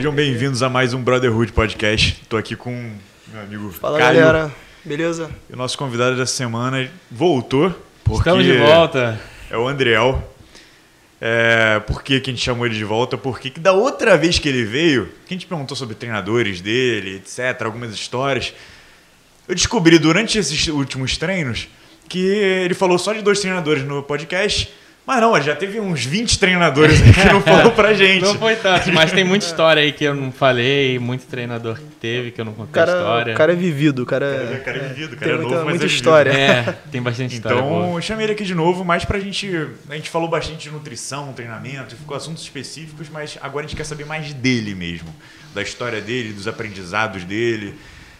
Sejam bem-vindos a mais um Brotherhood Podcast. Estou aqui com meu amigo Fala Caio. galera, beleza? E o nosso convidado dessa semana voltou. Porque Estamos de volta. É o Andriel. É, por que, que a gente chamou ele de volta? Porque que da outra vez que ele veio, que a gente perguntou sobre treinadores dele, etc., algumas histórias, eu descobri durante esses últimos treinos que ele falou só de dois treinadores no podcast. Mas não, já teve uns 20 treinadores aí que não falou pra gente. Não foi tanto, mas tem muita história aí que eu não falei, muito treinador que teve, que eu não O contei a cara, história. o cara é vivido, o cara É, é. cara é vivido, cara tem é muita, novo, mas muita é história. É, tem bastante história. Então, boa. chamei ele aqui de novo, mais pra gente. A gente falou bastante de nutrição, treinamento, ficou assuntos específicos, mas agora a gente quer saber mais dele mesmo. Da história dele, dos aprendizados dele,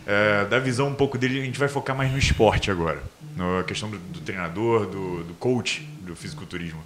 é, da visão um pouco dele. A gente vai focar mais no esporte agora. Na questão do, do treinador, do, do coach, do fisiculturismo.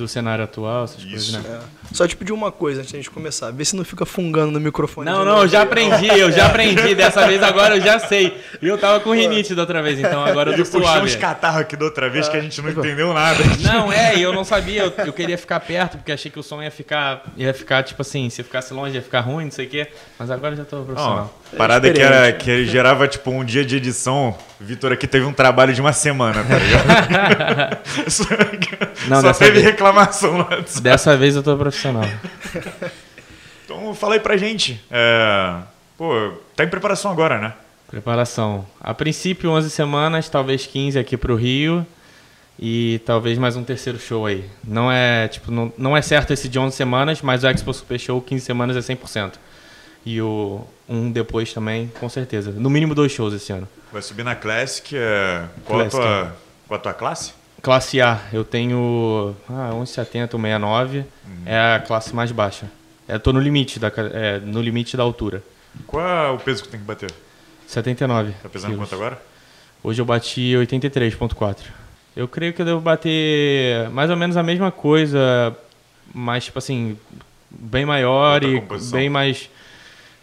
Do cenário atual, essas Isso. coisas, né? É. Só te pedir uma coisa antes da gente começar. Vê se não fica fungando no microfone. Não, de não, eu já aprendi, eu já aprendi. Dessa vez agora eu já sei. E eu tava com rinite da outra vez, então agora eu tô puxou suave. uns catarros aqui da outra vez que a gente não É. entendeu nada. Não, é, e eu não sabia, eu, eu queria ficar perto, porque achei que o som ia ficar, ia ficar, tipo assim, se eu ficasse longe ia ficar ruim, não sei o quê. Mas agora eu já tô profissional. parada que, era, que gerava tipo um dia de edição. Vitor aqui teve um trabalho de uma semana, tá ligado? Só, Não, só teve vez- reclamação lá. Dessa vez eu tô profissional. Então fala aí pra gente. É, pô, tá em preparação agora, né? Preparação. A princípio, 11 semanas, talvez 15 aqui pro Rio. E talvez mais um terceiro show aí. Não é, tipo, não, não é certo esse de 11 semanas, mas o Expo Super Show 15 semanas é 100%. E o um depois também, com certeza. No mínimo dois shows esse ano. Vai subir na Classic. É, qual, Classic. A tua, qual a tua classe? Classe A, eu tenho ah, 1,70, 1,69. É a classe mais baixa. Eu tô no limite da, é, no limite da altura. Qual é o peso que tem que bater? 79. Tá pesando quilos. quanto agora? Hoje eu bati 83,4. Eu creio que eu devo bater mais ou menos a mesma coisa, mas tipo assim, bem maior Outra e composição. bem mais.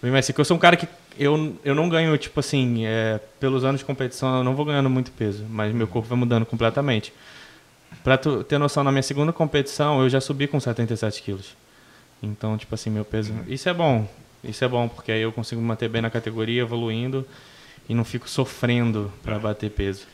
Bem mais seco. Eu sou um cara que eu, eu não ganho, tipo assim, é, pelos anos de competição, eu não vou ganhando muito peso, mas meu corpo vai mudando completamente. Pra tu ter noção, na minha segunda competição eu já subi com 77 quilos. Então, tipo assim, meu peso. Isso é bom. Isso é bom, porque aí eu consigo me manter bem na categoria, evoluindo e não fico sofrendo pra bater peso.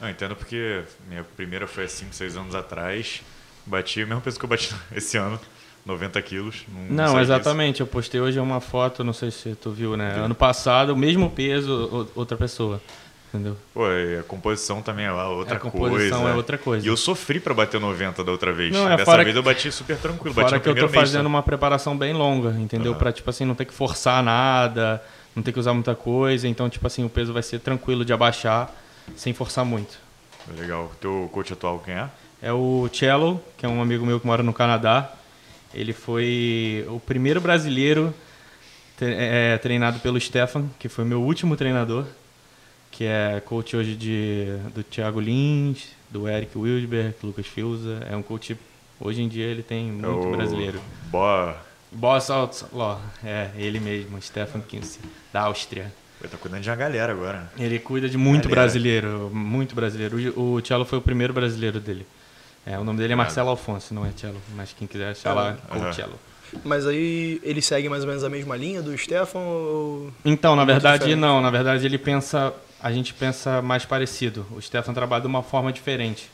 Não, entendo porque minha primeira foi há 5, 6 anos atrás. Bati o mesmo peso que eu bati esse ano, 90 quilos. Não, Não, saí disso. exatamente. Eu postei hoje uma foto, não sei se tu viu, né? Ano passado, o mesmo peso, o- outra pessoa. Entendeu? Pô, e a composição também é outra A composição coisa. é outra coisa. E eu sofri pra bater 90 da outra vez. Não, é Dessa vez que- eu bati super tranquilo. Bati Fora no que eu tô mês fazendo só. uma preparação bem longa, entendeu? Aham. Pra, tipo assim, não ter que forçar nada, não ter que usar muita coisa. Então, tipo assim, o peso vai ser tranquilo de abaixar, sem forçar muito. Legal. Teu coach atual quem é? É o Cello, que é um amigo meu que mora no Canadá. Ele foi o primeiro brasileiro tre- é, treinado pelo Stefan, que foi meu último treinador, que é coach hoje de, do Thiago Lins, do Eric Wildberg, Lucas Filza. É um coach, hoje em dia ele tem É muito o brasileiro. Boa. Boss Outlaw, é ele mesmo, Stefan Kinsey, da Áustria. Ele tá cuidando de uma galera agora. né? Ele cuida de muito Galera. brasileiro, muito brasileiro. O, o Cello foi o primeiro brasileiro dele. É, o nome dele é Marcelo Alfonso, não é Cello, mas quem quiser achar lá, Aham. o Cello. Mas aí ele segue mais ou menos a mesma linha do Stefan ou. Então, na Muito verdade, não. Na verdade, ele pensa, a gente pensa mais parecido. O Stefan trabalha de uma forma diferente,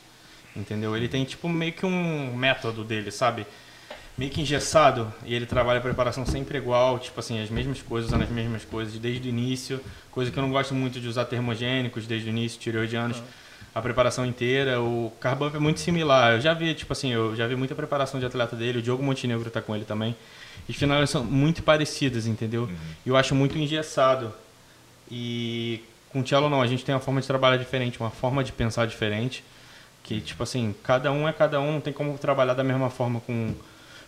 entendeu? Ele tem tipo meio que um método dele, sabe? Meio que engessado e ele trabalha a preparação sempre igual, tipo assim, as mesmas coisas, usando as mesmas coisas desde o início. Coisa que eu não gosto muito de usar termogênicos desde o início, tireoidianos. A preparação inteira, o Carbump é muito similar. Eu já vi, tipo assim, eu já vi muita preparação de atleta dele, o Diogo Montenegro tá com ele também. E finais são muito parecidas, entendeu? E eu acho muito engessado. E com o cello não, a gente tem uma forma de trabalhar diferente, uma forma de pensar diferente. Que, tipo assim, cada um é cada um, não tem como trabalhar da mesma forma com,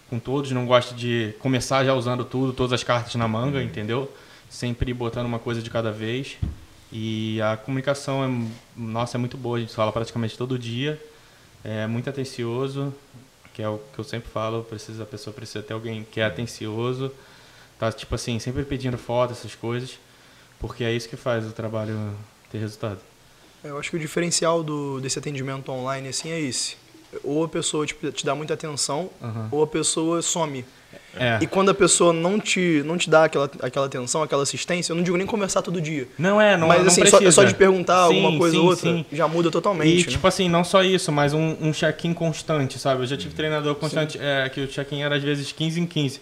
com todos. Não gosto de começar já usando tudo, todas as cartas na manga, entendeu? Sempre botando uma coisa de cada vez. E a comunicação, é, nossa, é muito boa, a gente fala praticamente todo dia. É muito atencioso, que é o que eu sempre falo, precisa, a pessoa precisa ter alguém que é atencioso, tá, tipo assim, sempre pedindo foto, essas coisas, porque é isso que faz o trabalho ter resultado. Eu acho que o diferencial do, desse atendimento online assim é esse. ou a pessoa tipo, te dá muita atenção, Aham. ou a pessoa some. É. E quando a pessoa não te, não te dá aquela, aquela atenção, aquela assistência, eu não digo nem conversar todo dia. Não é, não, Mas não assim, só, é só de perguntar Sim, alguma coisa ou outra, sim. já muda totalmente. E, né? tipo assim, não só isso, mas um, um check-in constante, sabe? Eu já tive treinador constante, é, que o check-in era às vezes 15 em 15. Eu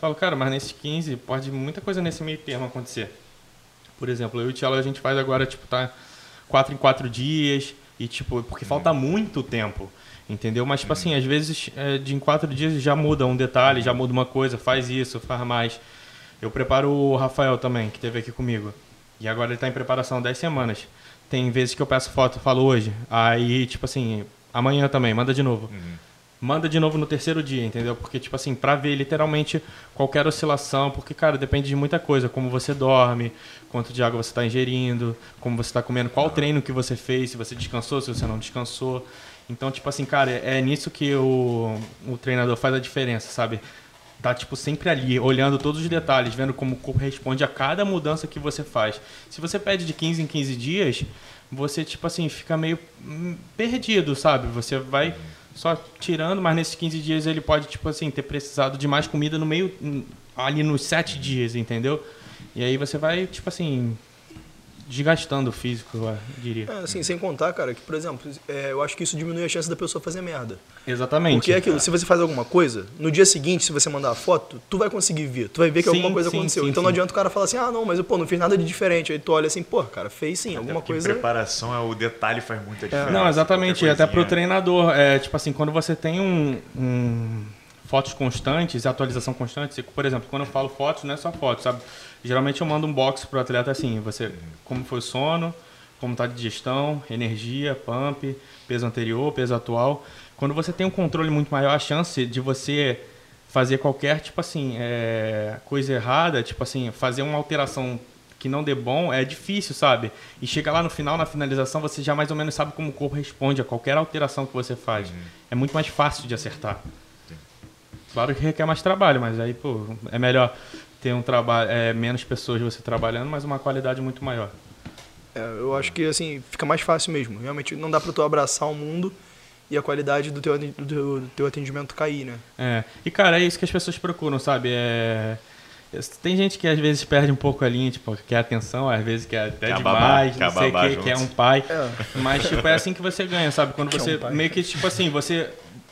falo, cara, mas nesses 15 pode muita coisa nesse meio termo acontecer. Por exemplo, eu e o Tielo a gente faz agora, tipo, tá 4 em 4 dias, e tipo, porque falta muito tempo. Entendeu? Mas, tipo assim, às vezes é, de em quatro dias já muda um detalhe, já muda uma coisa, faz isso, faz mais. Eu preparo o Rafael também, que esteve aqui comigo. E agora ele está em preparação 10 semanas. Tem vezes que eu peço foto, falo hoje. Aí, tipo assim, amanhã também, manda de novo. Manda de novo no terceiro dia, entendeu? Porque, tipo assim, pra ver literalmente qualquer oscilação, porque, cara, depende de muita coisa. Como você dorme, quanto de água você está ingerindo, como você está comendo, qual treino que você fez, se você descansou, se você não descansou. Então, tipo assim, cara, é nisso que o, o treinador faz a diferença, sabe? Tá, tipo, sempre ali, olhando todos os detalhes, vendo como o corpo responde a cada mudança que você faz. Se você pede de 15 em 15 dias, você, tipo assim, fica meio hum, perdido, sabe? Você vai só tirando, mas nesses 15 dias ele pode, tipo assim, ter precisado de mais comida no meio, hum, ali nos 7 dias, entendeu? E aí você vai, tipo assim, desgastando o físico, eu diria. É, assim, sem contar, cara, que, por exemplo, é, eu acho que isso diminui a chance da pessoa fazer merda. Exatamente. Porque é aquilo, se você faz alguma coisa, no dia seguinte, se você mandar a foto, tu vai conseguir ver. Tu vai ver que Sim, alguma coisa sim, aconteceu. sim, então não adianta o cara falar assim, ah, não, mas eu, pô, não fiz nada de diferente. Aí tu olha assim, pô, cara, fez sim, alguma coisa. preparação é o detalhe faz muita diferença. Não, exatamente. Qualquer Até pro coisinha. treinador. É, tipo assim, quando você tem um, um- fotos constantes, atualização constante, por exemplo, quando eu falo fotos, não é só fotos, sabe? Geralmente eu mando um box pro atleta assim, você como foi o sono, como tá de digestão, energia, pump, peso anterior, peso atual. Quando você tem um controle muito maior, a chance de você fazer qualquer tipo assim é, coisa errada, tipo assim, fazer uma alteração que não dê bom é difícil, sabe? E chega lá no final, na finalização, você já mais ou menos sabe como o corpo responde a qualquer alteração que você faz. É muito mais fácil de acertar. Claro que requer mais trabalho, mas aí, pô, é melhor ter um trabalho, é, menos pessoas você trabalhando, mas uma qualidade muito maior. É, eu acho que, assim, fica mais fácil mesmo. Realmente não dá pra tu abraçar o mundo e a qualidade do teu, do teu, do teu atendimento cair, né? É. E, cara, é isso que as pessoas procuram, sabe? É... Tem gente que às vezes perde um pouco a linha, tipo, quer atenção, às vezes quer até Quer demais, babar, não quer sei o que, junto. quer um pai. É. Mas, tipo, é assim que você ganha, sabe? Quando Quer um você, pai. meio que, tipo assim, você...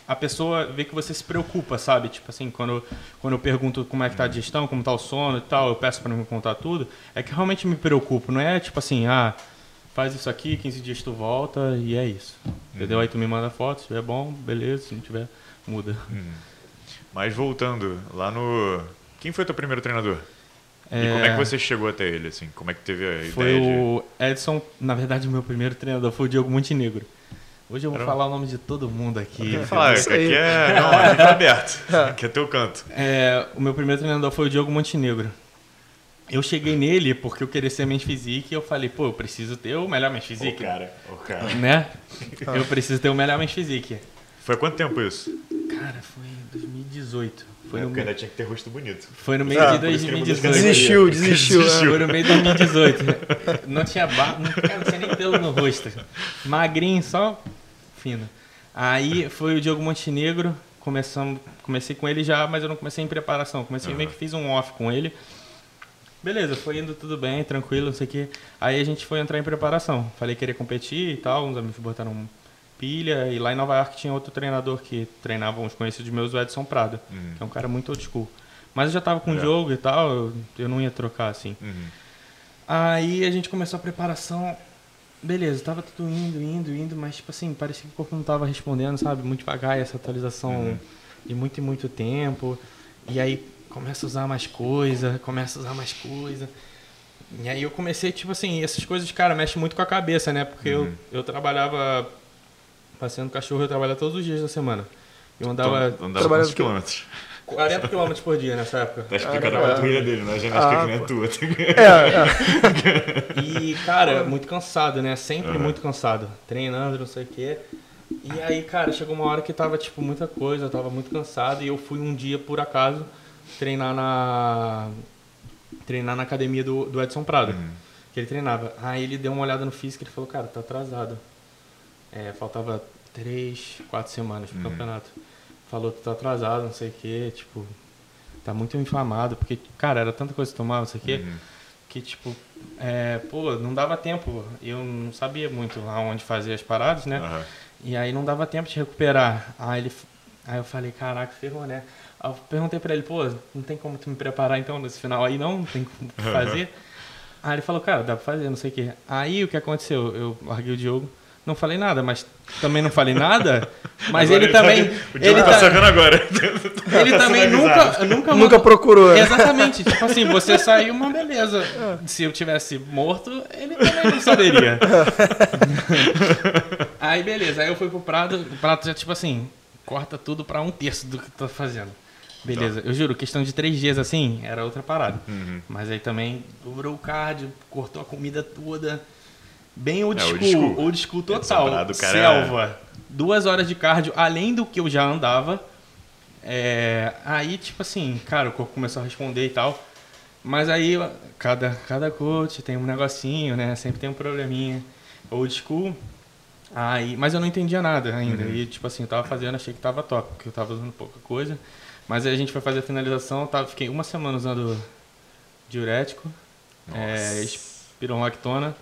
A pessoa vê que você se preocupa, sabe? Tipo assim, quando, quando eu pergunto como é que tá a digestão, como tá o sono e tal, eu peço pra me contar tudo, é que realmente me preocupo. Não é tipo assim, ah, faz isso aqui, 15 dias tu volta e é isso. Entendeu? Aí tu me manda foto, se tiver bom, beleza, se não tiver, muda. Mas voltando, lá no. Quem foi teu primeiro treinador? E como é que você chegou até ele, assim? Como é que teve a Foi ideia de. o Edson, na verdade, o meu primeiro treinador foi o Diogo Montenegro. Hoje eu vou Caramba. falar o nome de todo mundo aqui. Falar, aqui é. Não, aqui tá aberto. Aqui é teu canto. É, o meu primeiro treinador foi o Diogo Montenegro. Eu cheguei nele porque eu queria ser mente physique e eu falei, pô, eu preciso ter o melhor mente O physique, cara, o cara. né? Eu preciso ter o melhor mente physique. Foi há quanto tempo isso? Cara, foi em 2018. Foi Na no, ainda tinha que ter rosto bonito. foi no meio Ah, de por isso que ele mudou de 2018. Desistiu, desistiu. né? Desistiu. Foi no meio de 2018. Não tinha barba, não, não tinha nem pelo no rosto. Magrinho, só fino. Aí foi o Diogo Montenegro, começamos, comecei com ele já, mas eu não comecei em preparação. Comecei meio que fiz um off com ele. Beleza, foi indo tudo bem, tranquilo, não sei o quê. Aí a gente foi entrar em preparação. Falei que queria competir e tal, uns amigos botaram pilha. E lá em Nova York tinha outro treinador que treinava uns conhecidos meus, o Edson Prado, que é um cara muito old school. Mas eu já tava com o É. jogo e tal, eu, eu não ia trocar assim. Uhum. Aí a gente começou a preparação. Beleza, tava tudo indo, indo, indo, mas tipo assim, parecia que o corpo não tava respondendo, sabe? Muito devagar essa atualização de muito e muito tempo. E aí começa a usar mais coisa, começa a usar mais coisa. E aí eu comecei, tipo assim, essas coisas, cara, mexem muito com a cabeça, né? Porque eu, eu trabalhava passeando cachorro, eu trabalhava todos os dias da semana. Eu andava Então, andava trabalhando quantos que- quilômetros? 40 km por dia nessa época. Tá explicando a patrulha dele, né? A ginástica Ah, que nem pô. a tua. É, é. E, cara, muito cansado, né? Sempre muito cansado. Treinando, não sei o quê. E aí, cara, chegou uma hora que tava, tipo, muita coisa, eu tava muito cansado. E eu fui um dia, por acaso, treinar na. Treinar na academia do, do Edson Prado. Que ele treinava. Aí ele deu uma olhada no físico e ele falou, cara, tá atrasado. É, faltava três, quatro semanas pro Uhum. campeonato. Falou que tá atrasado, não sei o quê, tipo, tá muito inflamado, porque, cara, era tanta coisa que tomava, não sei o quê, Uhum. que, tipo, é, pô, não dava tempo. Eu não sabia muito aonde fazer as paradas, né? Aham. E aí não dava tempo de recuperar. Aí, ele, aí eu falei, caraca, ferrou, né? Aí eu perguntei pra ele, pô, não tem como tu me preparar então nesse final aí não? Não tem como fazer? aí ele falou, cara, dá pra fazer, não sei o quê. Aí o que aconteceu? Eu larguei o Diogo, não falei nada, mas também não falei nada. Mas Agora ele também. Tá, o ele tá, tá- sabendo agora. ele Tá também nunca, nunca, Nunca mandou- procurou. né? Exatamente. Tipo assim, você saiu uma beleza. Se eu tivesse morto, ele também não saberia. aí beleza, aí eu fui pro Prado, o Prado já tipo assim, corta tudo pra um terço do que tu tá fazendo. Beleza, eu juro, questão de três dias assim, era outra parada. Uhum. Mas aí também dobrou o cardio, cortou a comida toda. Bem old É, school, old school. old school total. Cara, Selva. Duas horas de cardio, além do que eu já andava. É, aí, tipo assim, cara, o corpo começou a responder e tal. Mas aí, cada, cada coach tem um negocinho, né? Sempre tem um probleminha. Old school. Aí, mas eu não entendia nada ainda. E, tipo assim, eu tava fazendo, achei que tava top, porque eu tava usando pouca coisa. Mas aí a gente foi fazer a finalização, tava, fiquei uma semana usando diurético, é, espironolactona.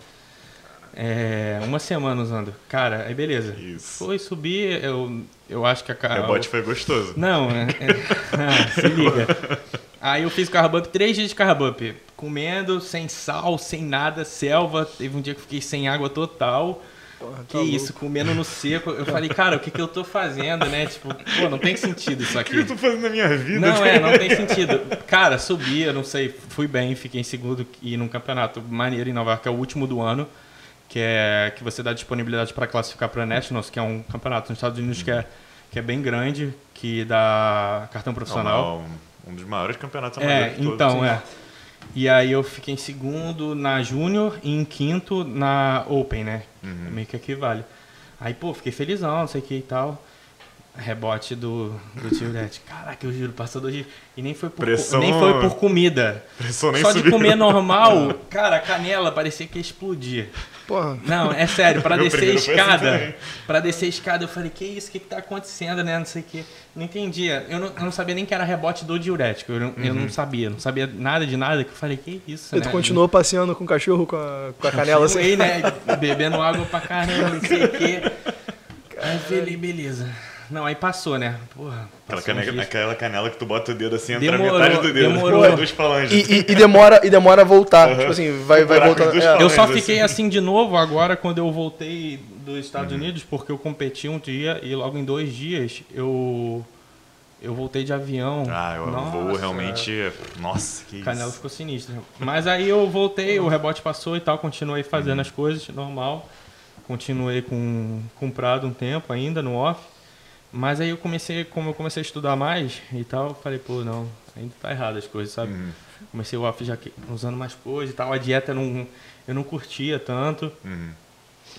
É, uma semana usando. Cara, aí beleza. Isso. Foi subir, eu, eu acho que a O cara. rebote foi gostoso. Não, é, é- ah, se liga. Aí eu fiz carb up, três dias de carb up. Comendo, sem sal, sem nada, selva. Teve um dia que eu fiquei sem água total. Porra, Que tá louco. isso, comendo no seco. Eu falei, cara, o que, que eu tô fazendo, né? Tipo, pô, não tem sentido isso O que eu aqui. tô fazendo na minha vida? Não, é, não tem sentido. Cara, subi, eu não sei, fui bem, fiquei em segundo e num campeonato maneiro em Nova York, que é o último do ano, que é que você dá disponibilidade para classificar para Nationals, que é um campeonato nos Estados Unidos que é, que é bem grande, que dá cartão profissional. Um, um dos maiores campeonatos É, de todos. então, é. E aí eu fiquei em segundo na Júnior e em quinto na Open, né? Uhum. Meio que equivale. Aí, pô, fiquei felizão, não sei o que e tal. Rebote do, do Tiurete. Caraca, eu juro, passou dois dias. E nem foi por, Pressão- nem foi por comida. Pressão nem Só de subiu. comer normal, cara, a canela parecia que ia explodir. Porra, Não, é sério, pra Meu descer a assim escada. pra descer a escada, eu falei, que isso, o que, que tá acontecendo, né? Não sei o que. Não entendia. Eu não, eu não sabia nem que era rebote do diurético. Eu não, eu Uhum. não sabia. Não sabia nada de nada. Que eu falei, que isso, e né? tu continuou passeando com o cachorro com a, com a canela assim? Né? Bebendo água pra caramba, não sei o quê. Aí eu falei, beleza. Não, aí passou, né? Porra, Aquela passou canela, aquela canela que tu bota o dedo assim, entra Demorou, metade do dedo. demorou. Duas falanges. E, e- e demora, e demora a voltar. Aham. Tipo assim, vai, vai dos É, Eu só fiquei assim- assim de novo agora quando eu voltei dos Estados Unidos, porque eu competi um dia e logo em dois dias eu eu voltei de avião. Ah, eu Nossa, vou realmente. Nossa, que O canela isso. ficou sinistro. Mas aí eu voltei, o rebote passou e tal, continuei fazendo Uhum. as coisas normal. Continuei com, com Prado um tempo ainda no off. Mas aí eu comecei, como eu comecei a estudar mais e tal, eu falei, pô, não, ainda tá errado as coisas, sabe? Uhum. Comecei o off já usando mais coisas e tal, a dieta eu não, eu não curtia tanto. Uhum.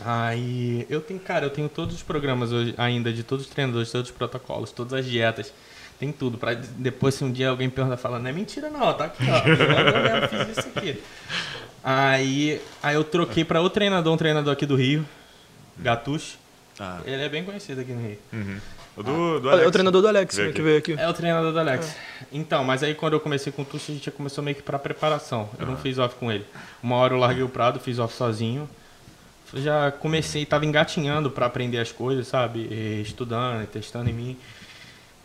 Aí eu tenho, cara, eu tenho todos os programas hoje ainda, de todos os treinadores, todos os protocolos, todas as dietas. Tem tudo. Pra depois, se um dia alguém perguntar, fala, não é mentira não, tá aqui, ó. Eu fiz isso aqui. Aí, aí eu troquei pra outro treinador, um treinador aqui do Rio, Gatush. Ah, Ele é bem conhecido aqui no Rio. uhum. Do, do É Alex. o treinador do Alex, Veio né, que veio aqui. É o treinador do Alex. Então, mas aí quando eu comecei com o Tuxo, a gente já começou meio que pra preparação. Eu não fiz off com ele. Uma hora eu larguei o Prado, fiz off sozinho. Eu já comecei, tava engatinhando pra aprender as coisas, sabe? E estudando, e testando em mim.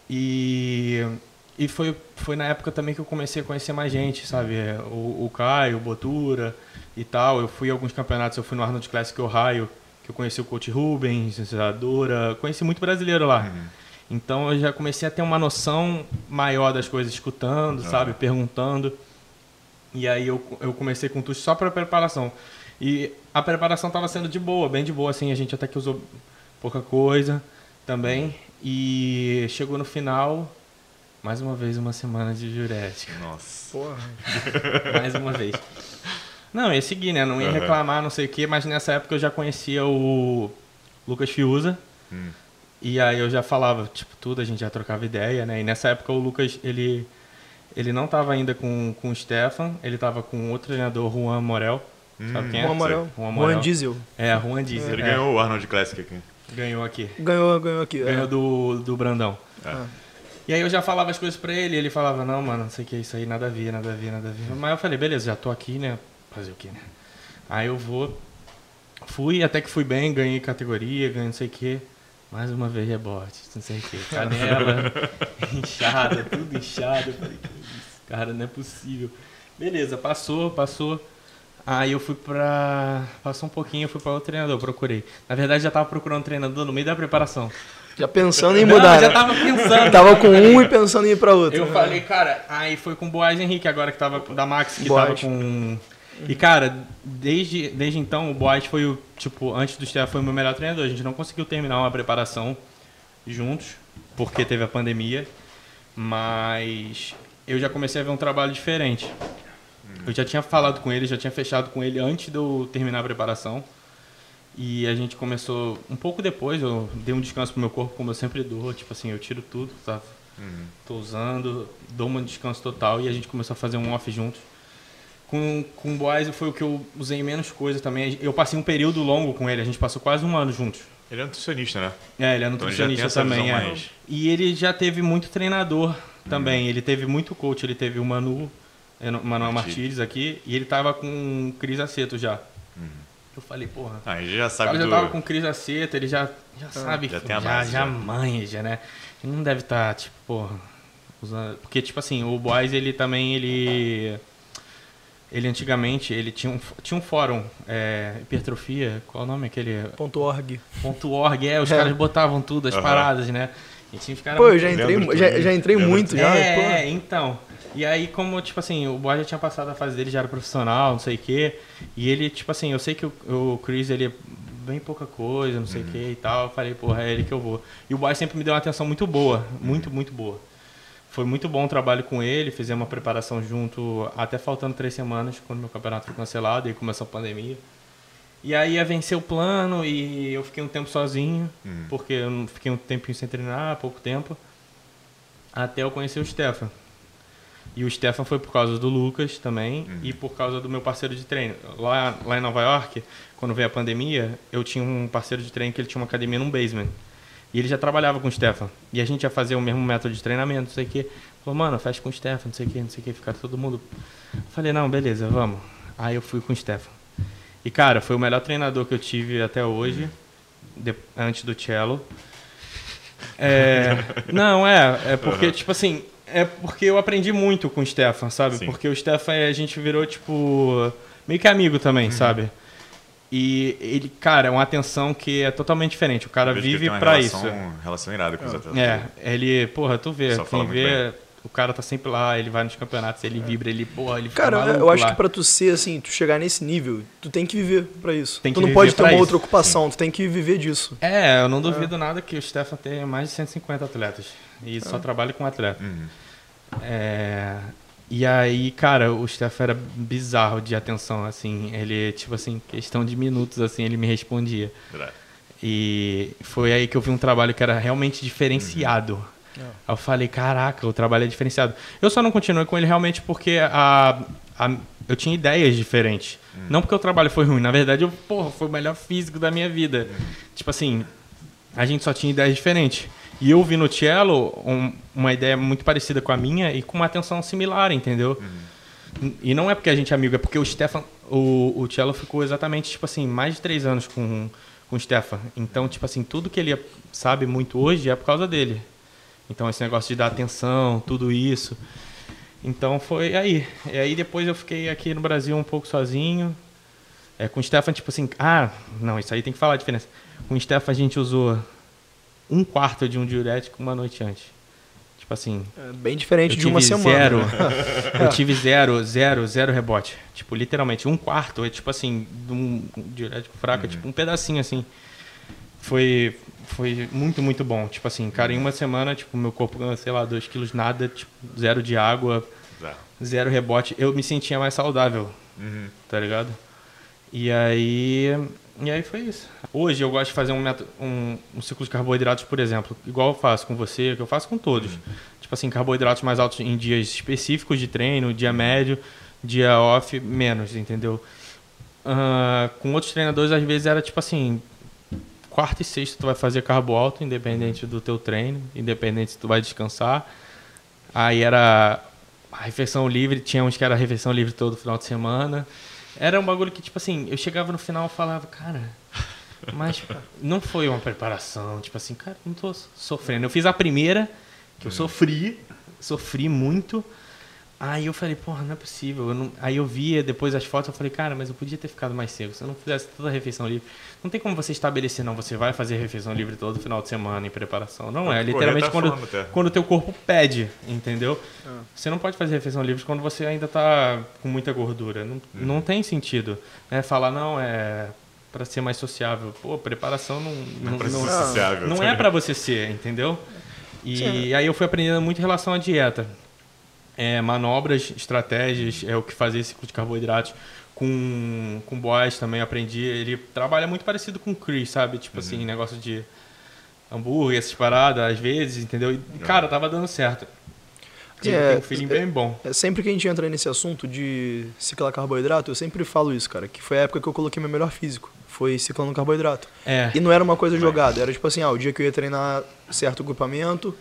E, e foi, foi na época também que eu comecei a conhecer mais gente, sabe? É, O, o Caio, o Botura e tal. Eu fui a alguns campeonatos, eu fui no Arnold Classic Ohio, que eu conheci o coach Rubens, a Dora, conheci muito brasileiro lá. Então eu já comecei a ter uma noção maior das coisas, escutando, sabe? Perguntando. E aí eu, eu comecei com tudo só para preparação. E a preparação estava sendo de boa, bem de boa, assim. A gente até que usou pouca coisa também. E chegou no final, mais uma vez, uma semana de diurético. Nossa. Porra. Mais uma vez. Não, ia seguir, né? Não ia Aham. reclamar, não sei o quê, mas nessa época eu já conhecia o Lucas Fiuza. Hum. E aí eu já falava, tipo, tudo, a gente já trocava ideia, né? E nessa época o Lucas, ele, ele não tava ainda com, com o Stefan, ele tava com outro treinador, Juan Morel. Sabe quem é? Juan Morel. Juan Juan Morel. Diesel. É, Juan Diesel. Ele é. ganhou o Arnold Classic aqui. Ganhou aqui. Ganhou, ganhou aqui. é. Ganhou do, do Brandão. Ah. E aí eu já falava as coisas pra ele, e ele falava, não, mano, não sei o que, isso aí nada a ver, nada a ver, nada a ver. Mas eu falei, beleza, já tô aqui, né? Fazer o quê, né? Aí eu vou. Fui, até que fui bem, ganhei categoria, ganhei não sei o que. Mais uma vez rebote, não sei o que. Canela, inchada, tudo inchado. Eu falei, que isso, cara, não é possível. Beleza, passou, passou. Aí eu fui pra. Passou um pouquinho, eu fui pra outro treinador, procurei. Na verdade, já tava procurando um treinador no meio da preparação. Já pensando em Não, mudar. já né? tava pensando. Tava com um e pensando em ir pra outro. Eu né? falei, cara, aí foi com o Boaz Henrique agora que tava da Max, que Boaz. tava com. E cara, desde, desde então o Boaz foi o, tipo, antes do Steph foi o meu melhor treinador. A gente não conseguiu terminar uma preparação juntos, porque teve a pandemia. Mas eu já comecei a ver um trabalho diferente. Eu já tinha falado com ele, já tinha fechado com ele antes de eu terminar a preparação. E a gente começou um pouco depois, eu dei um descanso pro meu corpo, como eu sempre dou, tipo assim, eu tiro tudo, tá? Tô usando, dou um descanso total e a gente começou a fazer um off juntos. Com, com o Boaz foi o que eu usei menos coisa também. Eu passei um período longo com ele, a gente passou quase um ano juntos. Ele é nutricionista, né? É, ele é Então ele já nutricionista também, é. mais- E ele já teve muito treinador também. Ele teve muito coach, ele teve o Manu, é, Manuel Martires. Aqui, e ele tava com o Cris Aceto já. Eu falei, porra, Ah, ele já o sabe cara já do... tava com o Cris Aceto, ele já, já sabe, já que- tem a já, base, já já. manja, né? Ele não deve estar, tipo, porra, usando... Porque, tipo assim, o Boys, ele também, ele... Ele antigamente, ele tinha um, tinha um fórum, é, hipertrofia, qual é o nome aquele? Ponto .org. Ponto .org, é, os É. caras botavam tudo, as Aham. paradas, né? E tinha os caras Pô, eu já entrei, Lembro já, já entrei Lembro muito já. é, pô. então. E aí, como, tipo assim, o Boy já tinha passado a fase dele, já era profissional, não sei o quê. E ele, tipo assim, eu sei que o, o Chris, ele é bem pouca coisa, não sei o Uhum. quê e tal. Eu falei, porra, é ele que eu vou. E o Boy sempre me deu uma atenção muito boa, muito, muito boa. Foi muito bom o trabalho com ele, fizemos uma preparação junto, até faltando três semanas, quando meu campeonato foi cancelado e começou a pandemia. E aí ia vencer o plano e eu fiquei um tempo sozinho, Uhum. porque eu fiquei um tempinho sem treinar, pouco tempo, até eu conhecer o Stefan. E o Stefan foi por causa do Lucas também e por causa do meu parceiro de treino. Lá, lá em Nova York, quando veio a pandemia, eu tinha um parceiro de treino que ele tinha uma academia num basement. E ele já trabalhava com o Stefan. E a gente ia fazer o mesmo método de treinamento, não sei o quê. Falou, mano, fecha com o Stefan, não sei o quê, não sei o quê, ficar todo mundo. Falei, não, beleza, vamos. Aí eu fui com o Stefan. E, cara, foi o melhor treinador que eu tive até hoje, de- antes do Cello. É, não, é, é porque, tipo assim, é porque eu aprendi muito com o Stefan, sabe? Sim. Porque o Stefan, a gente virou, tipo, meio que amigo também, sabe? E ele, cara, é uma atenção que é totalmente diferente. O cara vive relação, isso. relação irada com os atletas. É, ele, porra, tu vê, Só quem vê, o cara tá sempre lá, ele vai nos campeonatos, ele vibra, ele, porra, ele fica Cara, eu acho lá. que pra tu ser assim, tu chegar nesse nível, tu tem que viver pra isso. Tem tu que não pode ter uma isso. outra ocupação, tu tem que viver disso. É, eu não duvido nada que o Stefan tenha mais de 150 atletas. E só trabalha com atleta. Uhum. É, e aí, cara, o Stefan era bizarro de atenção, assim. Ele, tipo assim, questão de minutos, assim, ele me respondia. E foi aí que eu vi um trabalho que era realmente diferenciado. Aí eu falei, caraca, o trabalho é diferenciado. Eu só não continuei com ele realmente porque a, a- eu tinha ideias diferentes. Não porque o trabalho foi ruim, na verdade, eu, porra, foi o melhor físico da minha vida. Tipo assim, a gente só tinha ideias diferentes. E eu vi no Cello um- uma ideia muito parecida com a minha e com uma atenção similar, entendeu? E não é porque a gente é amigo, é porque o Stefan, o, o Cello ficou exatamente, tipo assim, mais de três anos com, com o Stefan. Então, tipo assim, tudo que ele sabe muito hoje é por causa dele. Então, esse negócio de dar atenção, tudo isso. Então, foi aí. E aí, depois eu fiquei aqui no Brasil um pouco sozinho. É, com o Stefan, tipo assim, ah, não, isso aí tem que falar a diferença. Com o Stefan, a gente usou um quarto de um diurético uma noite antes. Tipo assim, É bem diferente de uma tive semana. Zero, né? eu tive zero, zero, zero rebote. Tipo, literalmente, um quarto. É tipo assim, de um diurético fraco, é tipo um pedacinho assim. Foi, foi muito, muito bom. Tipo assim, cara, em uma semana, tipo, meu corpo ganhou, sei lá, 2 quilos nada, tipo, zero de água, Exato. zero rebote. Eu me sentia mais saudável, Uhum. tá ligado? E aí. E aí foi isso. Hoje eu gosto de fazer um, um, um ciclo de carboidratos, por exemplo, igual eu faço com você, que eu faço com todos. Tipo assim, carboidratos mais altos em dias específicos de treino, dia médio, dia off, menos, entendeu? Ah, com outros treinadores, às vezes era tipo assim, quarta e sexta tu vai fazer carbo alto, independente do teu treino, independente se tu vai descansar. Aí era a refeição livre, tinha uns que era refeição livre todo final de semana. Era um bagulho que, tipo assim, eu chegava no final e falava, cara, mas não foi uma preparação, tipo assim, cara, não tô sofrendo. Eu fiz a primeira, que eu sofri, sofri muito. Aí eu falei, porra, não é possível. Eu não... Aí eu via depois as fotos, eu falei, cara, mas eu podia ter ficado mais seco. Se eu não fizesse toda a refeição livre. Não tem como você estabelecer, não, você vai fazer refeição livre todo final de semana em preparação. Não é, literalmente quando, quando o teu corpo pede, entendeu? Ah. Você não pode fazer refeição livre quando você ainda tá com muita gordura. Não, hum. não tem sentido. Né? Falar, não, é para ser mais sociável. Pô, preparação não, não, não, não, sociável, não é para você ser, entendeu? E Sim. aí eu fui aprendendo muito em relação à dieta é, manobras, estratégias, é o que fazer ciclo de carboidratos. Com, com Boaz também aprendi. Ele trabalha muito parecido com o Chris, sabe? Tipo assim, uhum. assim, negócio de hambúrguer, essas paradas, às vezes, entendeu? E, cara, tava dando certo. Assim, é, tem um feeling é, bem bom. É, sempre que a gente entra nesse assunto de ciclar carboidrato, eu sempre falo isso, cara. Que foi a época que eu coloquei meu melhor físico. Foi ciclando carboidrato. É. E não era uma coisa jogada. Era tipo assim, ah, o dia que eu ia treinar certo equipamento,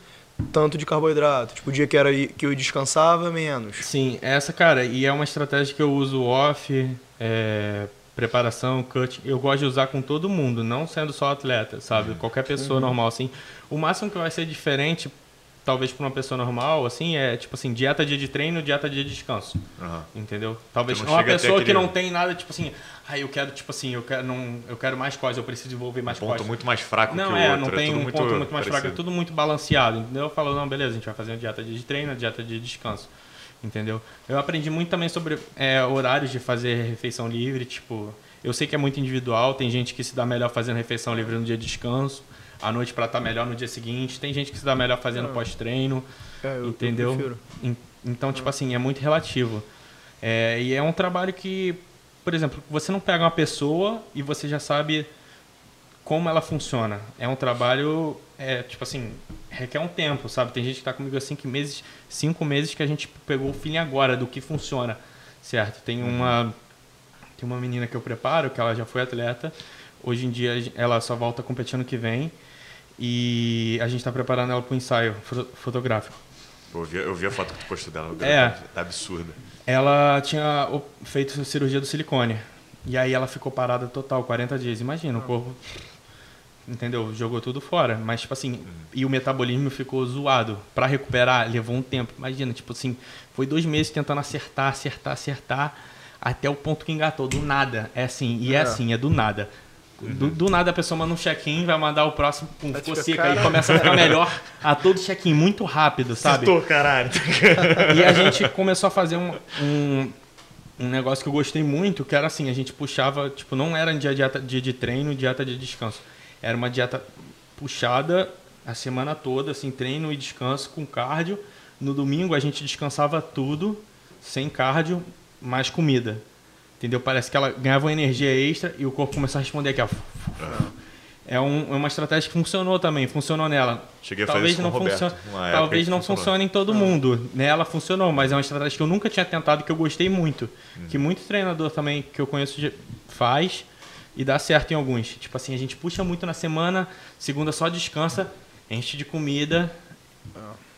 tanto de carboidrato. Tipo, o dia que, era, que eu descansava, menos. Sim, essa, cara, e é uma estratégia que eu uso off, é, preparação, cut. Eu gosto de usar com todo mundo, não sendo só atleta, sabe? Qualquer pessoa uhum. normal, assim. O máximo que vai ser diferente talvez para uma pessoa normal, assim, é tipo assim, dieta dia de treino, dieta dia de descanso. Uhum. Entendeu? Talvez uma pessoa que não tem nada, tipo assim, ah, eu quero, tipo assim, eu quero, não, eu quero mais coisa, eu preciso desenvolver mais um ponto muito mais fraco não, que é, o outro. Não, tem é um ponto muito mais fraco, é tudo muito balanceado, entendeu? Eu falo, não, beleza, a gente vai fazer uma dieta dia de treino, dieta de descanso. Entendeu? Eu aprendi muito também sobre é, horários de fazer refeição livre, tipo, eu sei que é muito individual, tem gente que se dá melhor fazendo refeição livre no dia de descanso, à noite para estar tá melhor no dia seguinte. Tem gente que se dá melhor fazendo ah. pós-treino. É, entendeu? Eu então, tipo ah. assim, é muito relativo. É, e é um trabalho que, por exemplo, você não pega uma pessoa e você já sabe como ela funciona. É um trabalho, é, tipo assim, requer um tempo, sabe? Tem gente que está comigo há cinco meses, cinco meses que a gente pegou o fim agora do que funciona, certo? Tem uhum. uma, tem uma menina que eu preparo, que ela já foi atleta, hoje em dia ela só volta competindo que vem, e a gente está preparando ela para o ensaio fotográfico. Eu vi, eu vi a foto que tu postou dela, é, tá absurda. Ela tinha feito cirurgia do silicone. E aí ela ficou parada total, 40 dias. Imagina, ah. o corpo, entendeu? Jogou tudo fora. Mas, tipo assim, e o metabolismo ficou zoado. Para recuperar, levou um tempo. Imagina, tipo assim, foi dois meses tentando acertar, acertar, acertar, até o ponto que engatou. Do nada. É assim, e é, é assim, é do nada. Do, do, nada a pessoa manda um check-in, vai mandar o próximo com ficou seca e começa a ficar melhor a todo check-in, muito rápido, sabe? Estou, caralho. E a gente começou a fazer um, um, um, negócio que eu gostei muito, que era assim, a gente puxava, tipo, não era dia, dieta, dia de treino, dieta de descanso. Era uma dieta puxada a semana toda, assim, treino e descanso com cardio. No domingo a gente descansava tudo, sem cardio, mais comida. Entendeu? Parece que ela ganhava uma energia extra e o corpo começava a responder aqui, ó. É, um, é uma estratégia que funcionou também, funcionou nela. Cheguei a talvez fazer isso não funcione, Talvez não funcione em todo mundo. Nela funcionou, mas é uma estratégia que eu nunca tinha tentado e que eu gostei muito. Hum. Que muito treinador também que eu conheço faz e dá certo em alguns. Tipo assim, a gente puxa muito na semana, segunda só descansa, enche de comida,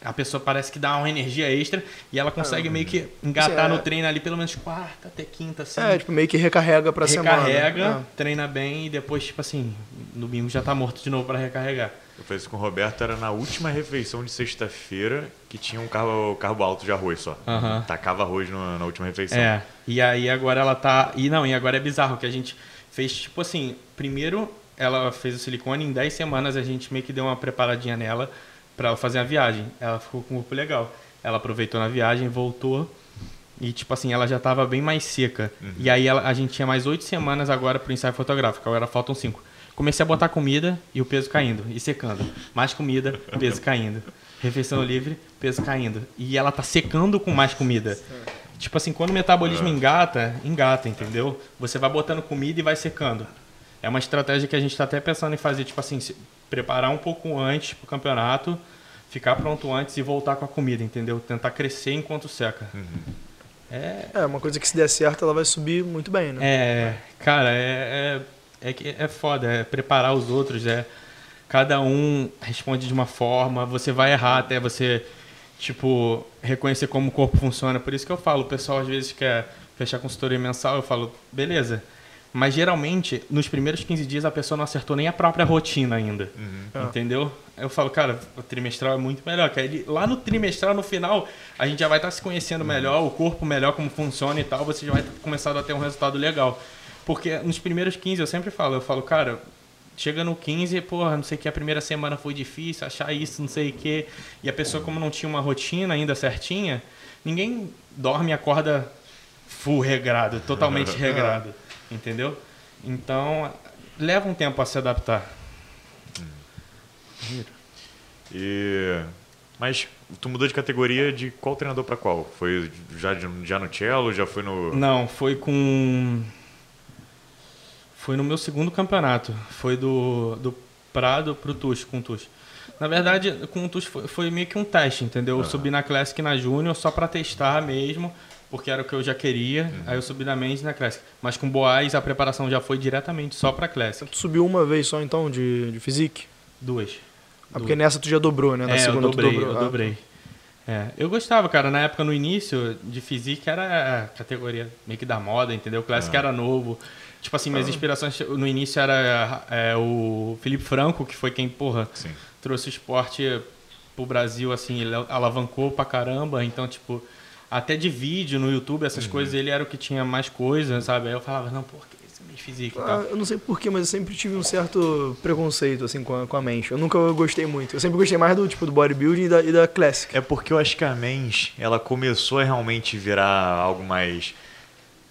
a pessoa parece que dá uma energia extra e ela consegue é, meio que engatar é, no treino ali pelo menos quarta até quinta, assim. É, tipo, meio que recarrega pra recarrega, semana. Recarrega, é. treina bem e depois, tipo assim, no domingo já tá morto de novo para recarregar. Eu fiz isso com o Roberto, era na última refeição de sexta-feira que tinha um carbo, carbo alto de arroz só. Uhum. Tacava arroz no, na última refeição. É, e aí agora ela tá... E não, e agora é bizarro que a gente fez, tipo assim, primeiro ela fez o silicone, em 10 semanas a gente meio que deu uma preparadinha nela para ela fazer a viagem. Ela ficou com um corpo legal. Ela aproveitou na viagem, voltou e, tipo assim, ela já estava bem mais seca. Uhum. E aí ela, a gente tinha mais oito semanas agora para o ensaio fotográfico. Agora faltam cinco. Comecei a botar comida e o peso caindo e secando. Mais comida, peso caindo. Refeição livre, peso caindo. E ela tá secando com mais comida. Tipo assim, quando o metabolismo é. engata, engata, entendeu? Você vai botando comida e vai secando. É uma estratégia que a gente está até pensando em fazer, tipo assim, preparar um pouco antes para o campeonato, ficar pronto antes e voltar com a comida, entendeu? Tentar crescer enquanto seca. Uhum. É... é uma coisa que se der certo ela vai subir muito bem, né? É, cara, é, é, é é foda, é preparar os outros, é cada um responde de uma forma, você vai errar até você tipo reconhecer como o corpo funciona. Por isso que eu falo, o pessoal às vezes quer fechar consultoria mensal, eu falo, beleza. Mas geralmente, nos primeiros 15 dias, a pessoa não acertou nem a própria rotina ainda. Uhum. Entendeu? Eu falo, cara, o trimestral é muito melhor. Que lá no trimestral, no final, a gente já vai estar se conhecendo melhor, o corpo melhor, como funciona e tal. Você já vai ter começado a ter um resultado legal. Porque nos primeiros 15, eu sempre falo, eu falo, cara, chega no 15, porra, não sei o que, a primeira semana foi difícil, achar isso, não sei o que. E a pessoa, como não tinha uma rotina ainda certinha, ninguém dorme e acorda full regrado, totalmente regrado. Entendeu? Então, leva um tempo a se adaptar. E... Mas tu mudou de categoria de qual treinador para qual? Foi já, já no cello, já foi no... Não, foi com. Foi no meu segundo campeonato. Foi do, do Prado pro Tuxo, com o Tuxo. Na verdade, com o Tuxo foi, foi meio que um teste, entendeu? Eu subi na Classic e na Júnior só pra testar mesmo, porque era o que eu já queria. Aí eu subi na Mendes e na Classic. Mas com Boaz a preparação já foi diretamente só pra Classic. Tu subiu uma vez só então de, de physique? Duas. Ah, porque nessa tu já dobrou, né? Na é, segunda eu dobrei, tu dobrou. eu Ah, dobrei. É, eu gostava, cara. Na época, no início, de física era a categoria meio que da moda, entendeu? O Classic Ah. era novo. Tipo assim, minhas inspirações no início era é, o Felipe Franco, que foi quem, porra, Sim. trouxe o esporte pro Brasil, assim, ele alavancou pra caramba. Então, tipo, até de vídeo no YouTube, essas Uhum. coisas, ele era o que tinha mais coisa, sabe? Aí eu falava, não, por que esse meio física e Ah, tal? eu não sei porquê, mas eu sempre tive um certo preconceito, assim, com a, com a mente. Eu nunca gostei muito. Eu sempre gostei mais do, tipo, do bodybuilding e da, e da classic. É porque eu acho que a Mens, ela começou a realmente virar algo mais...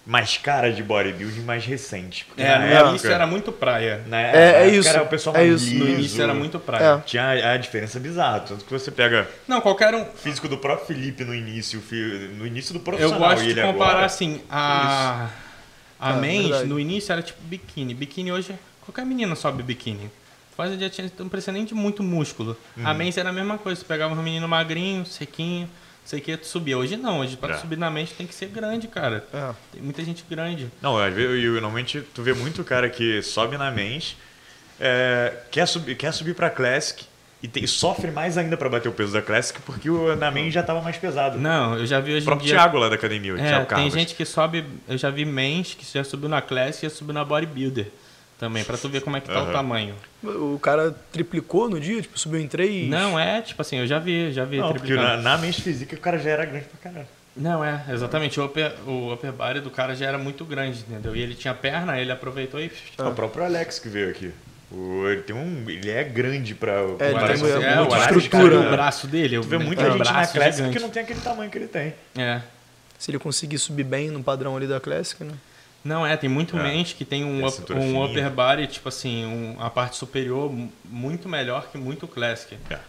Mais cara de bodybuilding, mais recente. Porque É, no época- início era muito praia. Na É, é isso, Era o pessoal é isso. No início era muito É. praia. Tinha a, a diferença bizarra. Tanto que você pega Não, qualquer um, o físico do próprio Felipe no início, no início do Eu profissional. gosto e de ele comparar agora, assim, a, a É, mens verdade. no início era tipo biquíni. Biquíni hoje, qualquer menina sobe biquíni. Faz já tinha, não precisa nem de muito músculo. Uhum. A mens era a mesma coisa, você pegava um menino magrinho, sequinho, sei o que, tu subia. Hoje não, hoje pra É. subir na mens tem que ser grande, cara. É. Tem muita gente grande. Não, eu, normalmente tu vê muito cara que sobe na Mens, é, quer, subir, quer subir pra Classic e tem- sofre mais ainda pra bater o peso da Classic porque o, na Mens já tava mais pesado. Não, eu já vi o hoje em próprio dia... Thiago lá da academia, o É, Thiago tem Carlos. gente que sobe, eu já vi mens que já subiu na classe e já subiu na bodybuilder também, pra tu ver como é que tá Aham. o tamanho. O cara triplicou no dia, tipo, subiu em três. Não, é, tipo assim, eu já vi, já vi Não, porque triplicando. na, na Mens Física o cara já era grande pra caralho. Não, é, exatamente. O upper, o upper body do cara já era muito grande, entendeu? E ele tinha perna, ele aproveitou e. É o próprio Alex que veio aqui. O- ele tem um. Ele é grande pra. É, ele tem com muita Alex, estrutura, cara. o braço dele. Tu vê muita é, gente na braço Classic gigante. que não tem aquele tamanho que ele tem. É. Se ele conseguir subir bem no padrão ali da classic, né? Não, é, tem muito É. mens que tem um, Tem a up- um upper body, tipo assim, um- a parte superior mu- muito melhor que muito classic. É.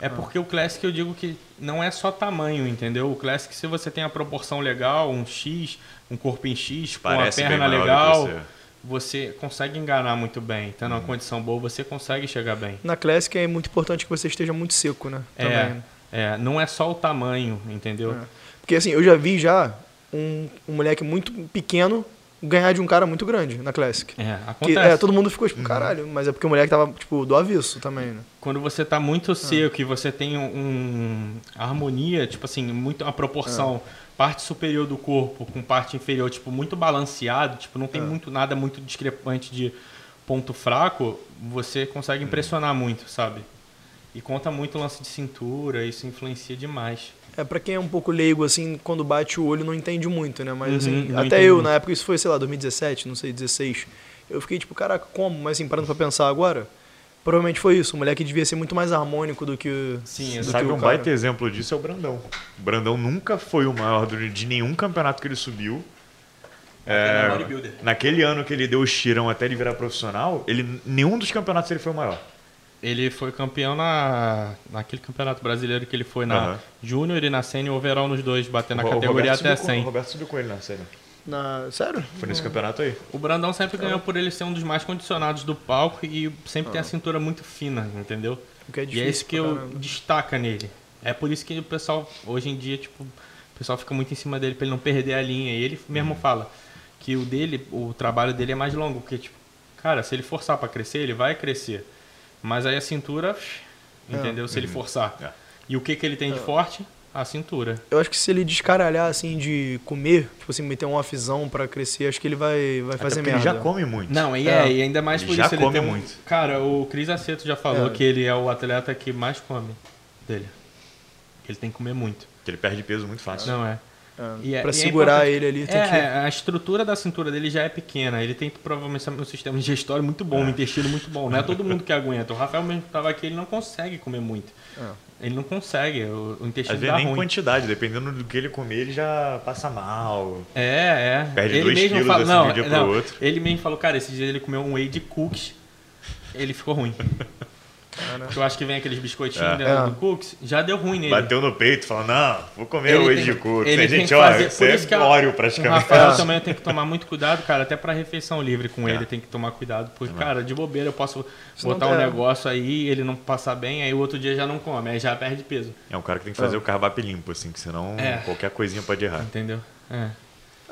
É porque o Classic eu digo que não é só tamanho, entendeu? O Classic, se você tem a proporção legal, um X, um corpo em X, com Parece a bem perna legal, você. você consegue enganar muito bem. Tendo Uhum. uma condição boa, você consegue chegar bem. Na classic é muito importante que você esteja muito seco, né? Também. É, é, não é só o tamanho, entendeu? É. Porque assim, eu já vi já um, um moleque muito pequeno ganhar de um cara muito grande na classic. É, Que, acontece. é, todo mundo ficou tipo, caralho, mas é porque o moleque tava, tipo, do avesso também, né? Quando você tá muito seco e você tem um, um- harmonia, tipo assim, muito a proporção parte superior do corpo com parte inferior, tipo, muito balanceado, tipo, não tem É. muito nada muito discrepante de ponto fraco, você consegue impressionar muito, sabe? E conta muito o lance de cintura, isso influencia demais. É, pra quem é um pouco leigo, assim, quando bate o olho não entende muito, né? Mas Uhum, assim, até entende eu, na época, isso foi, sei lá, 2017, não sei, 16. Eu fiquei tipo, caraca, como? Mas assim, parando pra pensar agora, provavelmente foi isso. O moleque devia ser muito mais harmônico do que. Sim, do. Sabe que o um cara. baita exemplo disso é o Brandão. O Brandão nunca foi o maior de nenhum campeonato que ele subiu. É, bodybuilder. naquele ano que ele deu o tirão até ele virar profissional, ele, nenhum dos campeonatos ele foi o maior. Ele foi campeão na, naquele campeonato brasileiro que ele foi na Aham. Júnior e na Sênior overall nos dois, batendo na categoria até subiu com- 100. O Roberto subiu com ele na série. Na... Sério? Foi nesse campeonato aí. O Brandão sempre ganhou por ele ser um dos mais condicionados do palco e sempre tem a cintura muito fina, entendeu? O que é e difícil é isso que eu caramba. destaca nele. É por isso que o pessoal, hoje em dia, tipo, o pessoal fica muito em cima dele pra ele não perder a linha. E ele mesmo Uhum. fala que o dele, o trabalho dele é mais longo, porque, tipo, Cara, se ele forçar pra crescer, ele vai crescer. Mas aí a cintura, entendeu? Se ele forçar. É. E o que que ele tem de forte? A cintura. Eu acho que se ele descaralhar, assim, de comer, tipo assim, meter um offzão pra crescer, acho que ele vai, vai Até fazer porque merda. ele já come muito. Não, e, É. é, e ainda mais Ele por já isso ele come tem um- muito. Cara, o Cris Aceto já falou É. que ele é o atleta que mais come dele. Ele tem que comer muito. Porque ele perde peso muito fácil. Não é. É, E é- pra e é segurar importante- ele ali, tem É, que... a estrutura da cintura dele já é pequena. Ele tem provavelmente um sistema digestório muito bom, um intestino muito bom. Não é todo mundo que aguenta. O Rafael mesmo que tava aqui, ele não consegue comer muito. É. Ele não consegue. O, o intestino Às vezes dá nem ruim. quantidade, dependendo do que ele comer, ele já passa mal. É, é. Perde ele dois mesmo quilos, fala, assim, não, de um dia pro não, outro. Ele mesmo falou, cara, esse dia ele comeu um whey de cookies, ele ficou ruim. Cara. Eu acho que vem aqueles biscoitinhos É. dentro É. do cookies, já deu ruim nele. Bateu no peito, falou, não, vou comer Ele o whey tem- de coco. ele Tem tem gente, que ó, fazer- isso por é isso a- óleo O praticamente. Rafael É. também tem que tomar muito cuidado, cara, até pra refeição livre com É. ele tem que tomar cuidado, porque, cara, de bobeira eu posso botar um der- negócio aí, ele não passar bem, aí o outro dia já não come, aí já perde peso, É um cara que tem que fazer o cardápio limpo, assim, que senão É. qualquer coisinha pode errar. entendeu? É.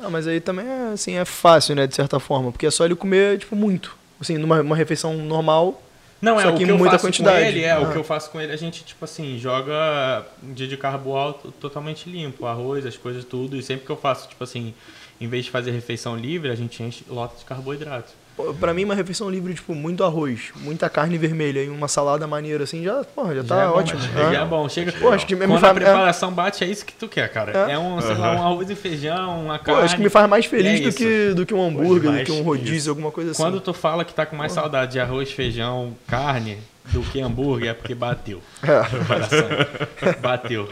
Ah, mas aí também é, assim, é fácil, né, de certa forma, porque é só ele comer, tipo, muito. Assim, numa uma refeição normal, Não, Só é o que que eu muita faço quantidade. com ele, é, Ah. o que eu faço com ele, a gente, tipo assim, joga um dia de carbo alto totalmente limpo, arroz, as coisas, tudo, e sempre que eu faço, tipo assim, em vez de fazer refeição livre, a gente enche lota de carboidrato. Pô, pra mim uma refeição livre, tipo, muito arroz, muita carne vermelha e uma salada maneira, assim, já, porra, já tá é bom, ótimo. Já né? é bom, chega. Pô, acho que me Quando faz- a preparação bate, é isso que tu quer, cara. É. É, um, sei lá, um arroz e feijão, uma Pô, carne. acho que me faz mais feliz É do, isso. que, do que um hambúrguer, do que um rodízio, alguma coisa assim. Quando tu fala que tá com mais saudade de arroz, feijão, carne do que hambúrguer, é porque bateu. É. Bateu.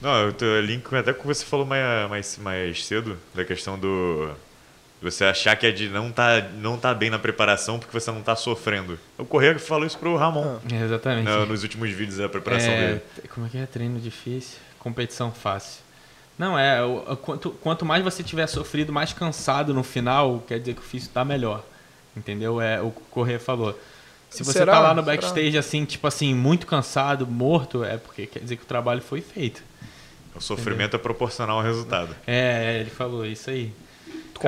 Não, eu tô link até com o que você falou mais, mais, mais cedo, da questão do. Você achar que é de não tá, não tá bem na preparação porque você não tá sofrendo. O Correia falou isso pro Ramon Ah. É, exatamente. né, nos últimos vídeos da preparação É, dele. como é que é? Treino difícil, competição fácil. Não, é. o- o- Quanto, quanto mais você tiver sofrido, mais cansado no final, quer dizer que o físico tá melhor. Entendeu? É o que o Correia falou. Se você Será? tá lá no Será? backstage, assim, tipo assim, muito cansado, morto, é porque quer dizer que o trabalho foi feito. O sofrimento é proporcional ao resultado. É, ele falou isso aí.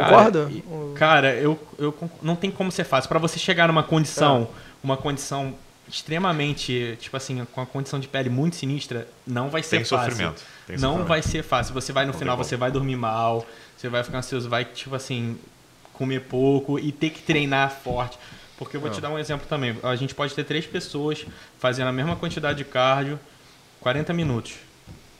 Concorda? Cara, eu, eu não tem como ser fácil. Pra você chegar numa condição, uma condição extremamente, tipo assim, com a condição de pele muito sinistra, não vai ser Tem fácil. sofrimento. Tem não sofrimento. vai ser fácil. Você vai no Não final, você vai dormir mal, você vai ficar ansioso, vai, tipo assim, comer pouco e ter que treinar forte. Porque eu vou te dar um exemplo também. A gente pode ter três pessoas fazendo a mesma quantidade de cardio, 40 minutos.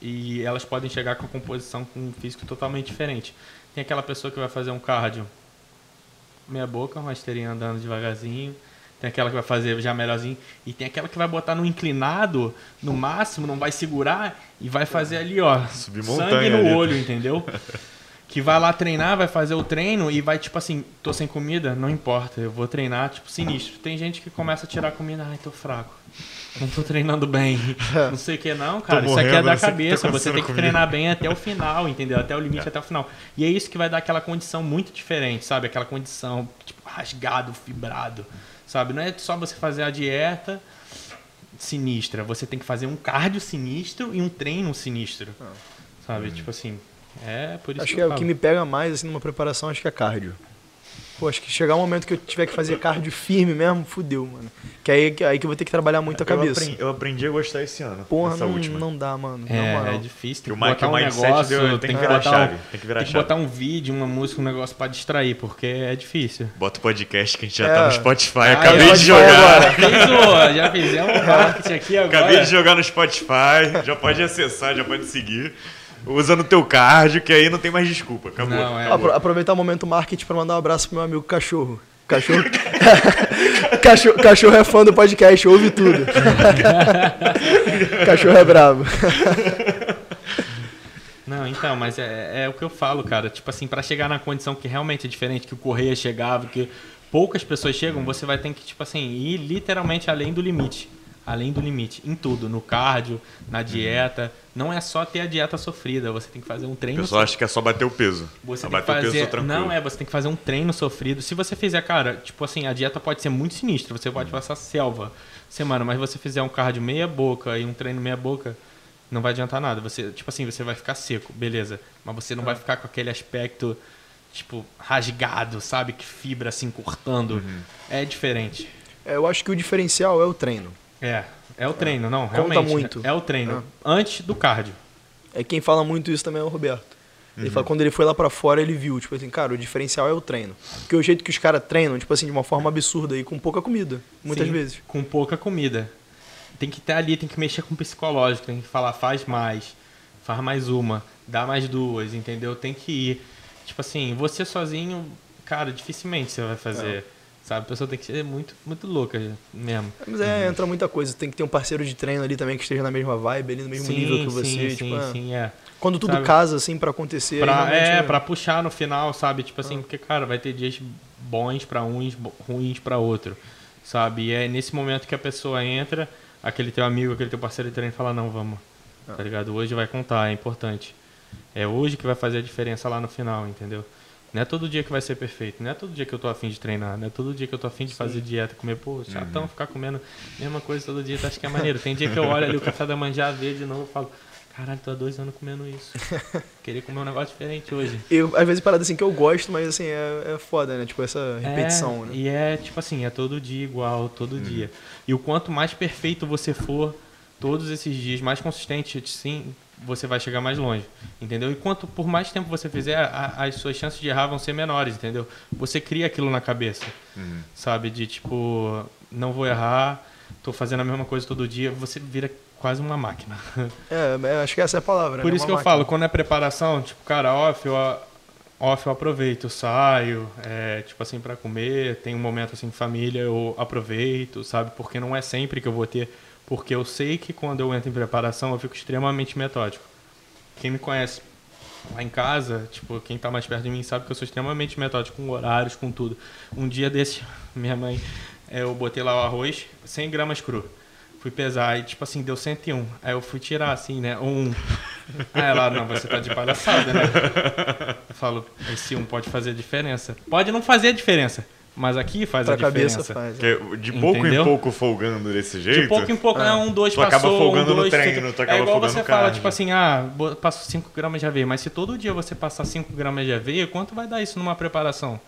E elas podem chegar com a composição, com um físico totalmente diferente. Tem aquela pessoa que vai fazer um cardio meia boca, uma esteirinha andando devagarzinho. Tem aquela que vai fazer já melhorzinho. E tem aquela que vai botar no inclinado, no máximo, não vai segurar e vai fazer ali, ó. Subir sangue no ali. olho, entendeu? que vai lá treinar, vai fazer o treino e vai, tipo assim, tô sem comida, não importa, eu vou treinar, tipo, sinistro. Tem gente que começa a tirar comida, ai, tô fraco. Não tô treinando bem. Não sei o que, não, cara. Isso aqui é da cabeça. Você tem que comigo. treinar bem até o final, entendeu? Até o limite, É. até o final. E é isso que vai dar aquela condição muito diferente, sabe? Aquela condição, tipo, rasgado, fibrado, sabe? Não é só você fazer a dieta sinistra. Você tem que fazer um cardio sinistro e um treino sinistro. Sabe? Tipo assim, é por isso Acho que que é o que me pega mais, assim, numa preparação, acho que é cardio. Pô, acho que chegar um momento que eu tiver que fazer cardio firme mesmo, fudeu, mano. Que aí, que- aí que eu vou ter que trabalhar muito a Eu cabeça. aprendi, eu aprendi a gostar esse ano. Porra, essa não, última. não dá, mano. É, moral. é difícil. Tem o que Mike- botar o um mindset negócio, deu- tem que virar chave, um, tem que virar a tem que chave. botar um vídeo, uma música, um negócio pra distrair, porque é difícil. Bota o podcast que a gente já É. tá no Spotify. Ah, Acabei é, de jogar. agora. O- já fizemos o marketing aqui agora. Acabei de jogar no Spotify. Já pode acessar, já pode seguir. Usa no teu cardio, que aí não tem mais desculpa. Acabou. Não, é. Apro- aproveitar o momento marketing pra mandar um abraço pro meu amigo cachorro. Cachorro. cachorro, cachorro é fã do podcast, ouve tudo. cachorro é brabo. Não, então, mas é, é o que eu falo, cara. Tipo assim, pra chegar na condição que realmente é diferente, que o Correia chegava, que poucas pessoas chegam, você vai ter que, tipo assim, ir literalmente além do limite. Além do limite. Em tudo. No cardio, na dieta. Não é só ter a dieta sofrida, você tem que fazer um O treino pessoal acha que é só bater o peso. Você Só tem que bater o peso, fazer. tranquilo. Não é, você tem que fazer um treino sofrido. Se você fizer, cara, tipo assim, a dieta pode ser muito sinistra. Você pode passar selva semana, mas você fizer um cardio meia boca e um treino meia boca, não vai adiantar nada. Você, tipo assim, você vai ficar seco, beleza. Mas você não vai ficar com aquele aspecto, tipo, rasgado, sabe? Que fibra assim cortando. Uhum. É diferente. É, eu acho que o diferencial é o treino. É, é o treino, não, Conta realmente. muito. É o treino. Antes do cardio. É quem fala muito isso também é o Roberto. Uhum. Ele fala que quando ele foi lá pra fora, ele viu, tipo assim, cara, o diferencial é o treino. Porque o jeito que os caras treinam, tipo assim, de uma forma absurda e com pouca comida, muitas Sim, vezes. Com pouca comida. Tem que estar ali, tem que mexer com o psicológico, tem que falar, faz mais, faz mais uma, dá mais duas, entendeu? Tem que ir. Tipo assim, você sozinho, cara, dificilmente você vai fazer. Sabe? A pessoa tem que ser muito, muito louca mesmo. Mas é, entra muita coisa. Tem que ter um parceiro de treino ali também que esteja na mesma vibe, ali no mesmo nível que você. sim, tipo, sim, é. sim, é. Quando tudo Sabe? casa, assim, pra acontecer. Pra, realmente é, pra puxar no final, sabe? Tipo assim, porque, cara, vai ter dias bons pra uns, ruins pra outro, sabe? E é nesse momento que a pessoa entra, aquele teu amigo, aquele teu parceiro de treino fala, não, vamos, tá ligado? Hoje vai contar, é importante. É hoje que vai fazer a diferença lá no final, entendeu? Não é todo dia que vai ser perfeito, não é todo dia que eu tô afim de treinar, não é todo dia que eu tô afim de fazer dieta, comer, pô, chatão, ficar comendo a mesma coisa todo dia, tu acha que é maneiro. Tem dia que eu olho ali o café da manhã, já vejo de novo e falo, caralho, tô há dois anos comendo isso. Queria comer um negócio diferente hoje. Eu, às vezes, parada assim que eu gosto, mas assim, é, é foda, né? Tipo, essa repetição, é, né? E é tipo assim, é todo dia igual, todo dia. E o quanto mais perfeito você for, todos esses dias, mais consistente, sim, você vai chegar mais longe, entendeu? E quanto por mais tempo você fizer, a- as suas chances de errar vão ser menores, entendeu? Você cria aquilo na cabeça, Uhum. sabe? De tipo, não vou errar, tô fazendo a mesma coisa todo dia, você vira quase uma máquina. É, é, acho que essa é a palavra. Por né? isso que Uma eu falo, máquina. quando é preparação, tipo, cara, off, eu, off eu aproveito, eu saio, é, tipo assim, pra comer, tem um momento assim de família, eu aproveito, sabe? Porque não é sempre que eu vou ter, porque eu sei que quando eu entro em preparação, eu fico extremamente metódico. Quem me conhece lá em casa, tipo, quem tá mais perto de mim sabe que eu sou extremamente metódico com horários, com tudo. Um dia desse, minha mãe, é, eu botei lá o arroz, 100 gramas cru. Fui pesar e, tipo assim, deu 101. Aí eu fui tirar, assim, né? Um. Aí ela, não, você tá de palhaçada, né? Eu falo, esse um pode fazer diferença. Pode não fazer a diferença, mas aqui faz Pra a cabeça diferença. faz. É de pouco Entendeu? em pouco folgando desse jeito. De pouco em pouco, é um, dois Tu acaba passou, folgando um, no dois, treino, sei- tu acaba É igual você no fala, tipo assim, ah, passo 5 gramas de aveia, mas se todo dia você passar 5 gramas de aveia, quanto vai dar isso numa preparação?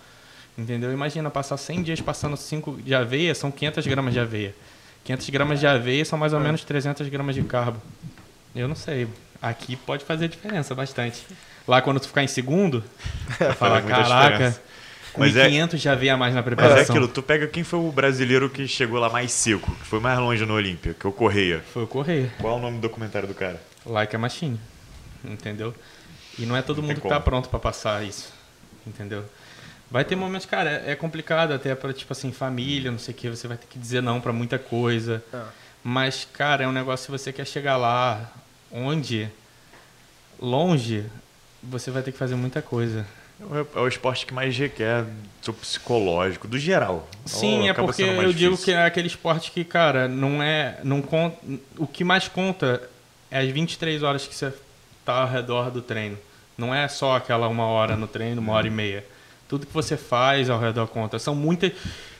Entendeu? Imagina, passar 100 dias passando 5 de aveia, são 500 gramas de aveia. 500 gramas de aveia são mais ou menos 300 gramas de carbo. Eu não sei. Aqui pode fazer diferença bastante. Lá quando tu ficar em segundo, tu fala, caraca, diferença." Com Mas é- 500 de aveia a mais na Mas preparação. é aquilo, tu pega quem foi o brasileiro que chegou lá mais seco, que foi mais longe no Olímpia, que é o Correia. Foi o correr. Qual é o nome do documentário do cara? Like a machine. Entendeu? E não é todo Não mundo que tá como. pronto pra passar isso. Entendeu? Vai ter momentos, cara, é é complicado até pra, tipo assim, família, não sei o que, você vai ter que dizer não pra muita coisa. É. Mas, cara, é um negócio, se você quer chegar lá, onde, longe, você vai ter que fazer muita coisa. É o- É esporte que mais requer seu psicológico, do geral. Sim, é porque mais eu digo difícil. que é aquele esporte que, cara, não é. Não conta, o que mais conta é as 23 horas que você tá ao redor do treino. Não é só aquela uma hora no treino, uma hora e meia. Tudo que você faz ao redor conta. São muitas.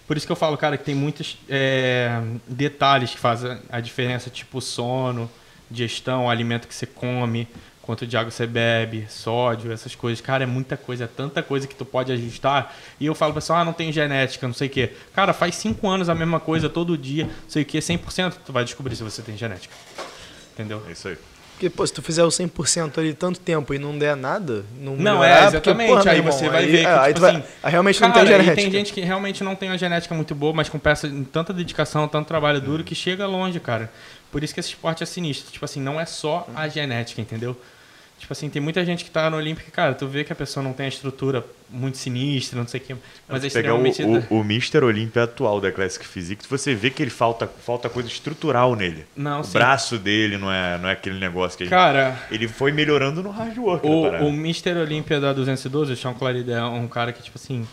Por isso que eu falo, cara, que tem muitos é, detalhes que fazem a diferença, tipo sono, digestão, alimento que você come, quanto de água você bebe, sódio, essas coisas. Cara, é muita coisa, é tanta coisa que tu pode ajustar. E eu falo pra pessoal, ah, não tem genética, não sei o quê. Cara, faz cinco anos a mesma coisa todo dia, não sei o quê, 100%, tu vai descobrir se você tem genética. Entendeu? É isso aí. Porque, pô, se tu fizer o 100% ali tanto tempo e não der nada, não Não, é, porque, exatamente. porra, meu aí irmão, você vai aí- ver que, é, aí tipo tu vai- assim... aí realmente cara, não tem genética. tem gente que realmente não tem uma genética muito boa, mas com peça em tanta dedicação, tanto trabalho duro, que chega longe, cara. Por isso que esse esporte é sinistro. Tipo assim, não é só a genética, entendeu? Tipo assim, tem muita gente que tá no Olímpico, cara, tu vê que a pessoa não tem a estrutura muito sinistra, não sei o quê, mas é pegar o, extremamente... o, o Mr. Olímpia atual da Classic Physique, você vê que ele falta, falta coisa estrutural nele. Não, o sim. braço dele não é, não é aquele negócio que a gente... Cara, Ele foi melhorando no hard work O, o Mr. Olímpia da 212, o Sean Clarida, é um cara que, tipo assim,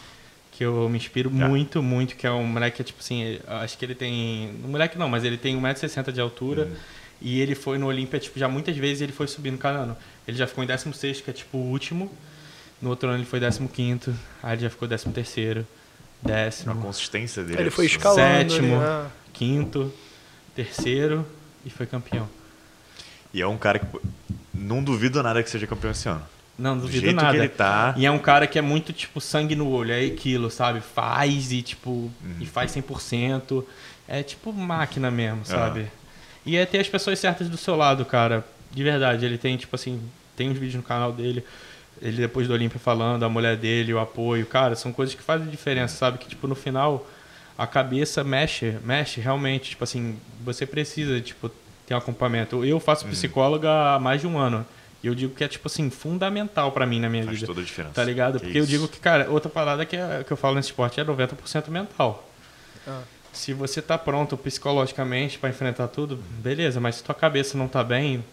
que eu me inspiro Já. muito, muito, que é um moleque, tipo assim, acho que ele tem. Um moleque não, mas ele tem 1,60m de altura. E ele foi no Olímpia, tipo, já muitas vezes ele foi subindo cada ano. Ele já ficou em 16, que é tipo o último. No outro ano ele foi 15, aí ele já ficou 13, A décimo, consistência dele. Ele é foi escalando Sétimo. ali, né? quinto, terceiro e foi campeão. E é um cara que. Não duvido nada que seja campeão esse ano. Não, Do duvido jeito nada. que ele tá. E é um cara que é muito, tipo, sangue no olho, é aquilo, sabe? Faz e, tipo, Uhum. e faz 100%. É tipo máquina mesmo, Aham. sabe? E é ter as pessoas certas do seu lado, cara. De verdade, ele tem, tipo assim, tem uns vídeos no canal dele, ele depois do Olímpia falando, a mulher dele, o apoio. Cara, são coisas que fazem diferença, sabe? Que, tipo, no final, a cabeça mexe, mexe realmente. Tipo assim, você precisa, tipo, ter um acompanhamento. Eu faço Uhum. psicóloga há mais de um ano. E eu digo que é, tipo assim, fundamental pra mim na minha Faz vida. toda a diferença. Tá ligado? Que Porque eu isso. digo que, cara, outra parada que, é, que eu falo nesse esporte é 90% mental. Ah. Se você tá pronto psicologicamente pra enfrentar tudo, beleza, mas se tua cabeça não tá bem,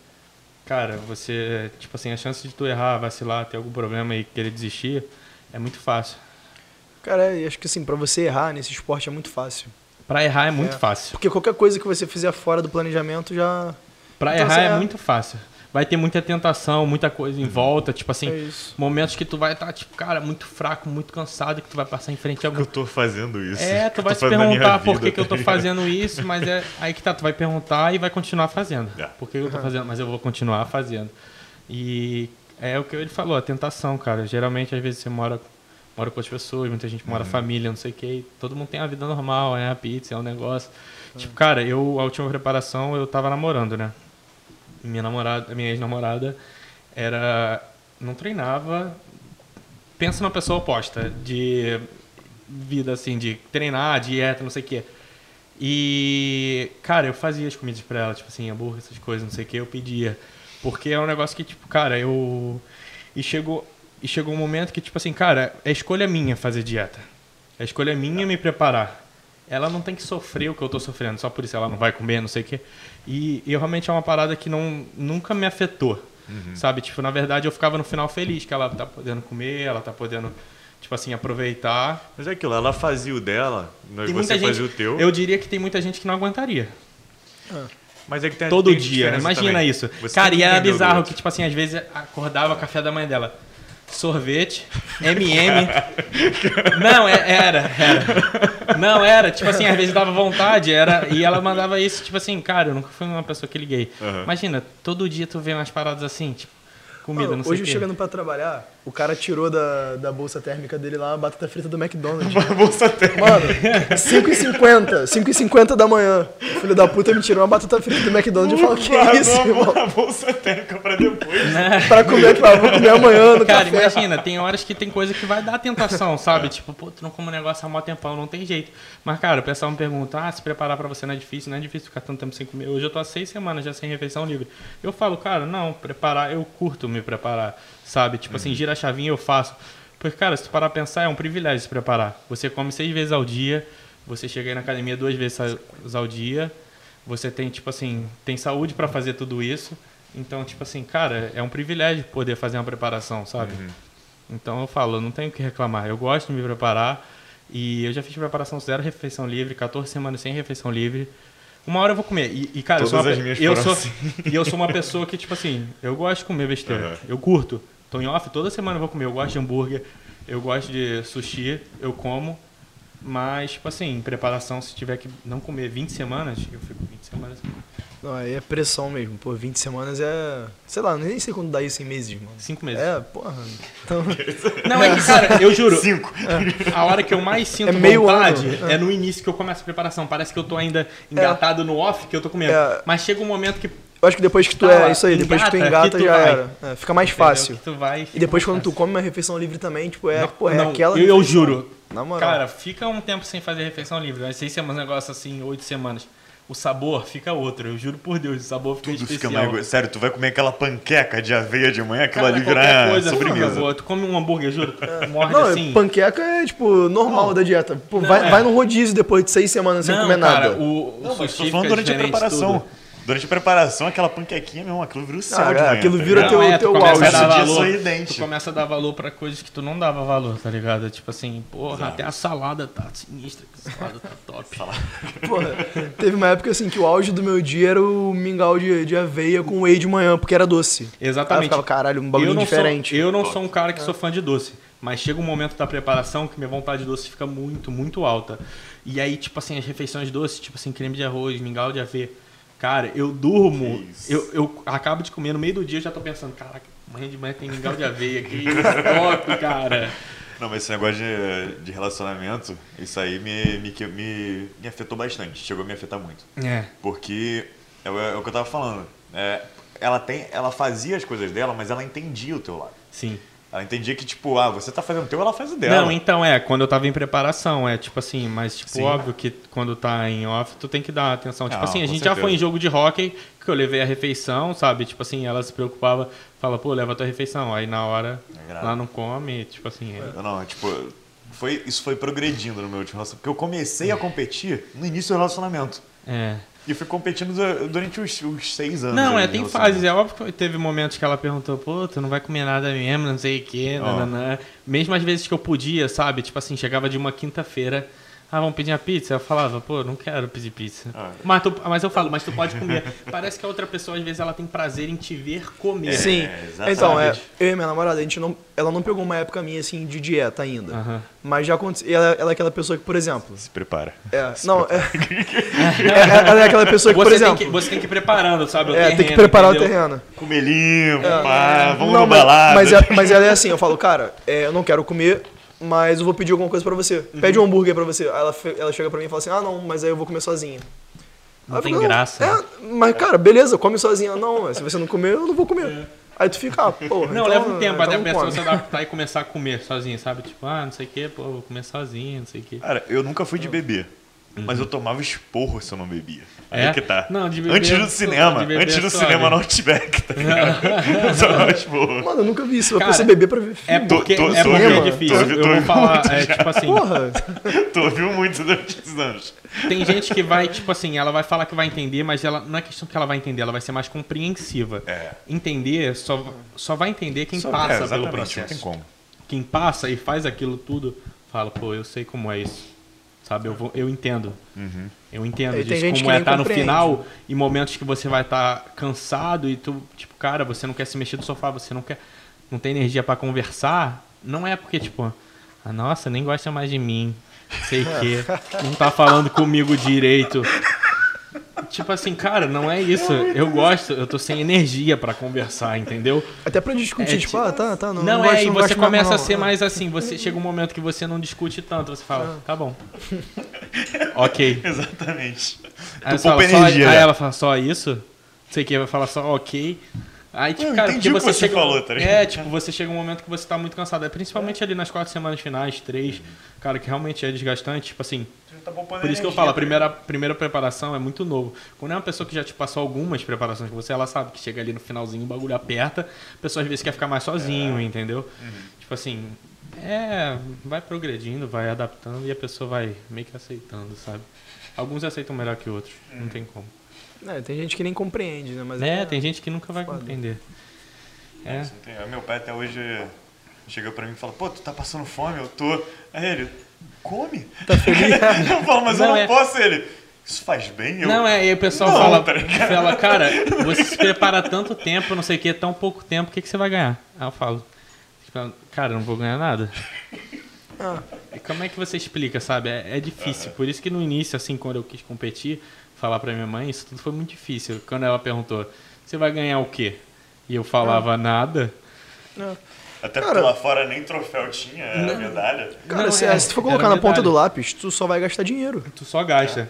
cara, você, tipo assim, a chance de tu errar, vacilar, ter algum problema e querer desistir é muito fácil. Cara, eu acho que assim, pra você errar nesse esporte é muito fácil. Pra errar é muito É. fácil. Porque qualquer coisa que você fizer fora do planejamento já. Pra Então, errar é é- muito fácil. Vai ter muita tentação, muita coisa em volta, tipo assim, é isso. momentos que tu vai estar, tipo, cara, muito fraco, muito cansado, que tu vai passar em frente a algum eu tô fazendo isso? É, tu vai se perguntar por que, que eu tá tô fazendo isso, mas é aí que tá, tu vai perguntar e vai continuar fazendo. É. Por que eu tô fazendo, mas eu vou continuar fazendo. E é o que ele falou, a tentação, cara. Geralmente, às vezes, você mora, mora com as pessoas, muita gente Uhum. mora família, não sei o que, todo mundo tem a vida normal, é a pizza, é um negócio. Tipo, cara, eu, a última preparação, eu tava namorando, né? Minha namorada, minha ex-namorada era. não treinava. Pensa numa pessoa oposta, de vida assim, de treinar, dieta, não sei o quê. E, cara, eu fazia as comidas pra ela, tipo assim, hambúrguer, essas coisas, não sei o que, eu pedia. Porque é um negócio que, tipo, cara, eu. E chegou, e chegou um momento que, tipo assim, cara, é escolha minha fazer dieta. É escolha minha me preparar. Ela não tem que sofrer o que eu tô sofrendo, só por isso ela não vai comer, não sei o quê. E, e realmente é uma parada que não, nunca me afetou. Sabe? Tipo, na verdade eu ficava no final feliz que ela tá podendo comer, ela tá podendo, tipo assim, aproveitar. Mas é aquilo, ela fazia o dela, nós- você fazia gente, o teu. Eu diria que tem muita gente que não aguentaria. Mas é que tem Todo tem dia. Imagina também. isso. Você Cara, e era bizarro que, tipo assim, às vezes acordava o café da mãe dela. Sorvete, MM. Não, é- era, era. Não, era, tipo assim, às vezes dava vontade, era. E ela mandava isso, tipo assim, cara, eu nunca fui uma pessoa que liguei. Aham. Imagina, todo dia tu vê umas paradas assim, tipo, comida, Mano, não sei hoje o quê. chegando pra trabalhar, o cara tirou da, da bolsa térmica dele lá a batata frita do McDonald's. A bolsa tem. Mano, 5h50, 5h50 da manhã. O filho da puta me tirou uma batata frita do McDonald's e falou, que Guardou isso, a irmão? A bolsa térmica pra depois. Pra comer lá, vou comer amanhã no Cara, café. imagina, tem horas que tem coisa que vai dar tentação, sabe? Tipo, pô, tu não come um negócio há mó tempão, não tem jeito. Mas, cara, o pessoal me pergunta, ah, se preparar pra você não é difícil, não é difícil ficar tanto tempo sem comer. Hoje eu tô há seis semanas já sem refeição livre. Eu falo, cara, não, preparar, eu curto me preparar, sabe? Tipo assim, gira a chavinha eu faço. Porque, cara, se tu parar pra pensar, é um privilégio se preparar. Você come seis vezes ao dia, você chega aí na academia duas vezes ao dia, você tem, tipo assim, tem saúde pra fazer tudo isso. Então, tipo assim, cara, é um privilégio poder fazer uma preparação, sabe? Então eu falo, eu não tenho o que reclamar. Eu gosto de me preparar e eu já fiz preparação zero refeição livre, 14 semanas sem refeição livre. Uma hora eu vou comer. E, e, cara, eu sou, Todas uma, eu sou e eu sou uma pessoa que tipo assim, eu gosto de comer besteira. Aham. Eu curto. Tô em off, toda semana eu vou comer. Eu gosto de hambúrguer, eu gosto de sushi, eu como. Mas, tipo assim, em preparação, se tiver que não comer 20 semanas, eu fico 20 semanas. Não, aí é pressão mesmo. Pô, 20 semanas é. Sei lá, nem sei quando dá isso em meses, mano. 5 meses. É, porra. Então, Não, é que, cara, eu juro, Cinco. A hora que eu mais sinto É meio vontade ano. é no início que eu começo a preparação. Parece que eu tô ainda engatado no off que eu tô comendo. É. Mas chega um momento que. Eu acho que depois que tu Tá é isso aí, depois que tu engata, que tu já vai. era. É, fica mais entendeu? fácil. Que tu vai, E fica depois mais quando tu fácil. come uma refeição livre também, tipo, é, Não, porra, é não, aquela eu, eu juro. Na moral. Cara, fica um tempo sem fazer refeição livre. Às seis semanas, um negócio assim, oito semanas. O sabor fica outro. Eu juro por Deus, o sabor fica Tudo fica especial. mais. Sério, tu vai comer aquela panqueca de aveia de manhã, aquilo ali qualquer vira coisa fica sobremesa. boa. Tu come um hambúrguer, juro. Tu morde Não, assim. panqueca é, tipo, normal da dieta. Pô, Não, vai, é. vai no rodízio depois de seis semanas sem comer cara, nada. o, o Não, mas tô falando fica durante a preparação. tudo. Durante a preparação, aquela panquequinha, meu, aquilo vira o céu Ah, de é, manhã. aquilo tá vira ligado? teu- é, teu começa auge. a dar Esse dia valor, sorridente. tu começa a dar valor pra coisas que tu não dava valor, tá ligado? Tipo assim, porra, até a salada tá sinistra, que a salada tá top. Porra, teve uma época assim que o auge do meu dia era o mingau de, de aveia com whey de manhã, porque era doce. Aí eu Exatamente. ficava, caralho, um bagulho eu não diferente. Sou, eu não sou um cara que sou fã de doce, mas chega um momento da preparação que minha vontade de doce fica muito, muito alta. E aí, tipo assim, as refeições doces, tipo assim, creme de arroz, mingau de aveia. Cara, eu durmo, eu, eu acabo de comer no meio do dia, eu já tô pensando, caraca, Amanhã de manhã tem mingau de aveia aqui. Top, cara. Não, mas esse negócio de, de relacionamento, isso aí me, me, me, me afetou bastante. Chegou a me afetar muito. É. Porque é, o- é o que eu tava falando. É, ela, tem, ela fazia as coisas dela, mas ela entendia o teu lado. Sim. Ela entendia que, tipo, ah, você tá fazendo o teu, ela faz o dela. Não, então é, quando eu tava em preparação, é tipo assim, mas tipo, Sim. óbvio que quando tá em off, tu tem que dar atenção. Tipo Não, assim, a gente já certeza. foi em jogo de hockey, que eu levei a refeição, sabe? Tipo assim, ela se preocupava, fala, pô, leva a tua refeição. Aí na hora, É lá não come, tipo assim. é- Não, não, tipo, foi, isso foi progredindo no meu último relacionamento. Porque eu comecei a competir no início do relacionamento. É. E eu fui competindo du- durante os, os seis anos. Não, é, tem relacionamento. fases. É óbvio que teve momentos que ela perguntou, pô, tu não vai comer nada mesmo, não sei o quê, nananã. Mesmo às vezes que eu podia, sabe? Tipo assim, chegava de uma quinta-feira, ah, vamos pedir uma pizza? Eu falava, pô, não quero pedir pizza. Ah. Mas, tu- mas eu falo, mas tu pode comer. Parece que a outra pessoa, às vezes, ela tem prazer em te ver comer. Sim. exatamente. então, é, eu e minha namorada, a gente não, ela não pegou uma época minha assim de dieta ainda. Aham. Mas já aconteceu. Ela, ela é aquela pessoa que, por exemplo. Se prepara. É, não, é, é- ela é aquela pessoa que, por Você, tem exemplo. que, você tem que ir preparando, sabe? O é, tem que terreno, preparar entendeu? o terreno. Comer limpo, pá, vamos Não, no mas, balada. mas, é- mas ela é assim, eu falo, cara, é, eu não quero comer, mas eu vou pedir alguma coisa pra você. Uhum. Pede um hambúrguer pra você. Aí ela, ela chega pra mim e fala assim, ah não, mas aí eu vou comer sozinha. Não Aí eu tem falo, graça. É, mas cara, beleza, come sozinha. Não, se você não comer, eu não vou comer. Aí tu fica, ah, porra. Não, então- leva um tempo então até a pessoa se adaptar e começar a comer sozinha, sabe? Tipo, ah, não sei o que, pô, vou comer sozinha, não sei o que. Cara, eu nunca fui de beber. Mas eu tomava esporro se eu não bebia. Aí Uhum. É? que tá. Não, de beber Antes é do cinema. de beber Antes é do cinema no Outback, tá ligado? eu tomava esporro. Mano, eu nunca vi isso. Eu Cara, preciso beber pra ver É filme. porque, tô- é, tô porque é difícil. tô eu vou falar, é, tipo assim, Porra. tu ouviu muito durante esses anos. tem gente que vai, tipo assim, ela vai falar que vai entender, mas ela não é questão que ela vai entender, ela vai ser mais compreensiva. É. Entender, só, só vai entender quem Só- passa é, pelo processo. Não tem como. Quem passa e faz aquilo tudo, fala, pô, eu sei como é isso. Sabe, eu, vou, eu entendo. Uhum. Eu entendo É, e tem disso, como que é estar no compreende. final, em momentos que você vai estar cansado e tu, tipo, cara, você não quer se mexer do sofá, você não quer, não tem energia pra conversar, não é porque, tipo, ah, nossa, nem gosta mais de mim, sei o quê, não tá falando comigo direito. Tipo assim, cara, não é isso. Eu gosto, eu tô sem energia pra conversar, entendeu? Até pra discutir, É, tipo, ah, tá, tá. Não, Não, não é, gosto, e não você começa não. a ser Ah. mais assim, você chega um momento que você não discute tanto, você fala, tá bom. ok. Exatamente. Aí, Tu você fala, poupa só- energia, aí ela fala só isso? Não sei o que, vai falar só ok. Aí, tipo, Eu cara, entendi porque o que você, você chega. falou, tá é, tipo, você chega um momento que você tá muito cansado. É principalmente ali nas quatro semanas finais, três, cara, que realmente é desgastante. Tipo assim, Tá poupando por isso que eu energia, falo, a tá primeira, primeira preparação é muito novo. Quando é uma pessoa que já te passou algumas preparações com você, ela sabe que chega ali no finalzinho, o bagulho aperta, a pessoa às vezes quer ficar mais sozinho, É. entendeu? Uhum. Tipo assim, é, vai progredindo, vai adaptando e a pessoa vai meio que aceitando, sabe? Alguns aceitam melhor que outros, Uhum. não tem como. É, tem gente que nem compreende, né? Mas É, tem gente que nunca vai foda. compreender. É. Tem- Meu pai até hoje chega pra mim e fala, pô, tu tá passando fome? Eu tô. Aí ele, come? Tá feliz? eu falo, mas eu Não, não é- posso. Ele, isso faz bem? Eu, Não, é, aí o pessoal Não, fala, tá fala, cara, você se prepara tanto tempo, não sei o que, tão pouco tempo, o que, que você vai ganhar? Aí eu falo, tipo, cara, eu não vou ganhar nada. Ah. E como é que você explica, sabe? É, é difícil. Por isso que no início, assim, quando eu quis competir, falar pra minha mãe, isso tudo foi muito difícil. Quando ela perguntou, você vai ganhar o quê? E eu falava nada. Até Cara- porque lá fora nem troféu tinha, era medalha. Cara, Não, se, é, se tu for colocar na ponta do lápis, tu só vai gastar dinheiro. Tu só gasta.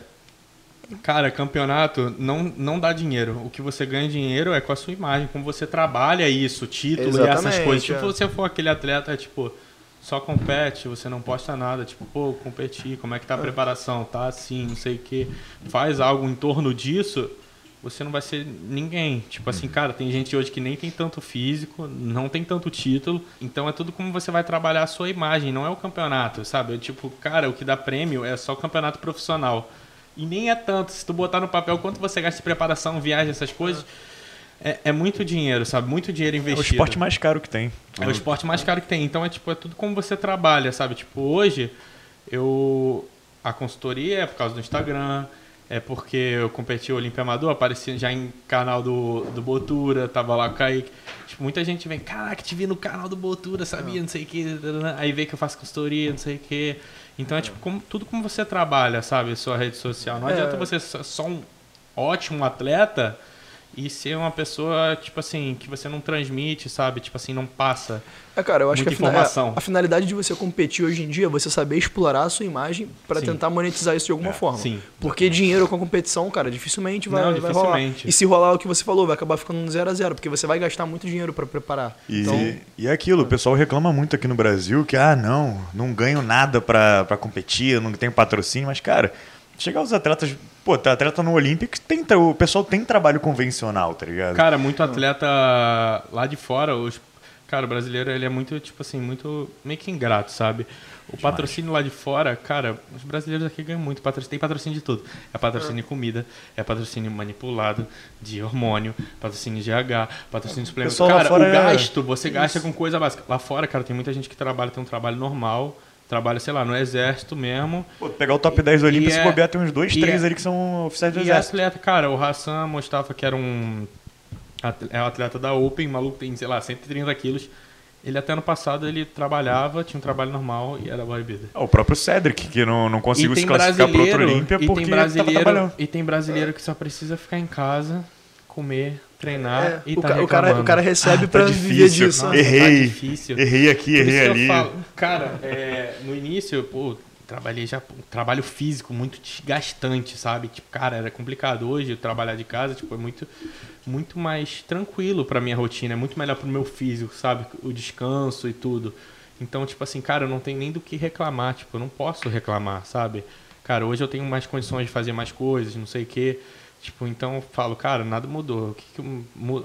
Cara, campeonato não, não dá dinheiro. O que você ganha dinheiro é com a sua imagem, como você trabalha isso, título e essas Exatamente, coisas. Tipo, é. se você for aquele atleta, tipo, só compete, você não posta nada, tipo, pô, competi, como é que tá a preparação? Tá assim, não sei o quê. Faz algo em torno disso, você não vai ser ninguém. Tipo assim, cara, tem gente hoje que nem tem tanto físico, não tem tanto título, então é tudo como você vai trabalhar a sua imagem, não é o campeonato, sabe? Tipo, cara, o que dá prêmio é só o campeonato profissional. E nem é tanto, se tu botar no papel quanto você gasta de preparação, viagem, essas coisas, é, é muito dinheiro, sabe? Muito dinheiro É o investido. esporte mais caro que tem. É o esporte mais caro que tem. Então é tipo, é tudo como você trabalha, sabe? Tipo, hoje eu a consultoria é por causa do Instagram, é porque eu competi o Olimpia Amador, apareci já em canal do, do Botura, tava lá com o Kaique. Tipo, muita gente vem, caraca, te vi no canal do Botura, sabia, não sei o que. Aí vê que eu faço consultoria, não sei o que. Então é tipo, como, tudo como você trabalha, sabe? Sua rede social. Não É. adianta você ser só um ótimo atleta e ser uma pessoa, tipo assim, que você não transmite, sabe? Tipo assim, não passa. É, cara, eu acho Muita que a, fina- informação. a finalidade de você competir hoje em dia é você saber explorar a sua imagem pra Sim. tentar monetizar isso de alguma É, forma. sim. Porque dinheiro com a competição, cara, dificilmente vai, Não, vai rolar. dificilmente. E se rolar o que você falou, vai acabar ficando no zero a zero, porque você vai gastar muito dinheiro pra preparar. E, Então, e é aquilo, o pessoal reclama muito aqui no Brasil que, ah, não, não ganho nada pra, pra competir, não tenho patrocínio, mas, cara, chegar os atletas, pô, tá atleta no Olympics, tem, o pessoal tem trabalho convencional, tá ligado? Cara, muito atleta lá de fora, os, cara, o brasileiro ele é muito, tipo assim, muito meio que ingrato, sabe? O patrocínio lá de fora, cara, os brasileiros aqui ganham muito patrocínio. Tem patrocínio de tudo. É patrocínio de comida, é patrocínio manipulado, de hormônio, patrocínio de H, patrocínio de suplemento. Cara, o é- gasto, você gasta com coisa básica. Lá fora, cara, tem muita gente que trabalha, tem um trabalho normal, trabalha, sei lá, no exército mesmo. Pô, pegar o top 10 do Olympics E e é- bobear, tem uns dois, e três é- ali que são oficiais do E exército. atleta, cara, o Hassan Mustafa, que era um é um atleta da Open, maluco tem, sei lá, 130 quilos. Ele até no passado ele trabalhava, tinha um trabalho normal e era bodybuilder. Ah, o próprio Cedric, que não, não conseguiu se classificar pro outro Olímpia e porque tem tava brasileiro, trabalhando. e tem brasileiro que só precisa ficar em casa, comer, treinar é, e o, tá ca- o cara, o cara recebe pra Tá viver difícil. disso. Nossa, né? tá Errei, difícil. errei aqui, Por errei isso ali. falo, cara, é, no início, pô, trabalhei já, pô, trabalho físico muito desgastante, sabe? Tipo, cara, era complicado. Hoje, trabalhar de casa, tipo, é muito, muito mais tranquilo pra minha rotina, é muito melhor pro meu físico, sabe? O descanso e tudo. Então, tipo assim, cara, eu não tenho nem do que reclamar, tipo, eu não posso reclamar, sabe? Cara, hoje eu tenho mais condições de fazer mais coisas, não sei o quê. Tipo, então eu falo, cara, nada mudou. O que, que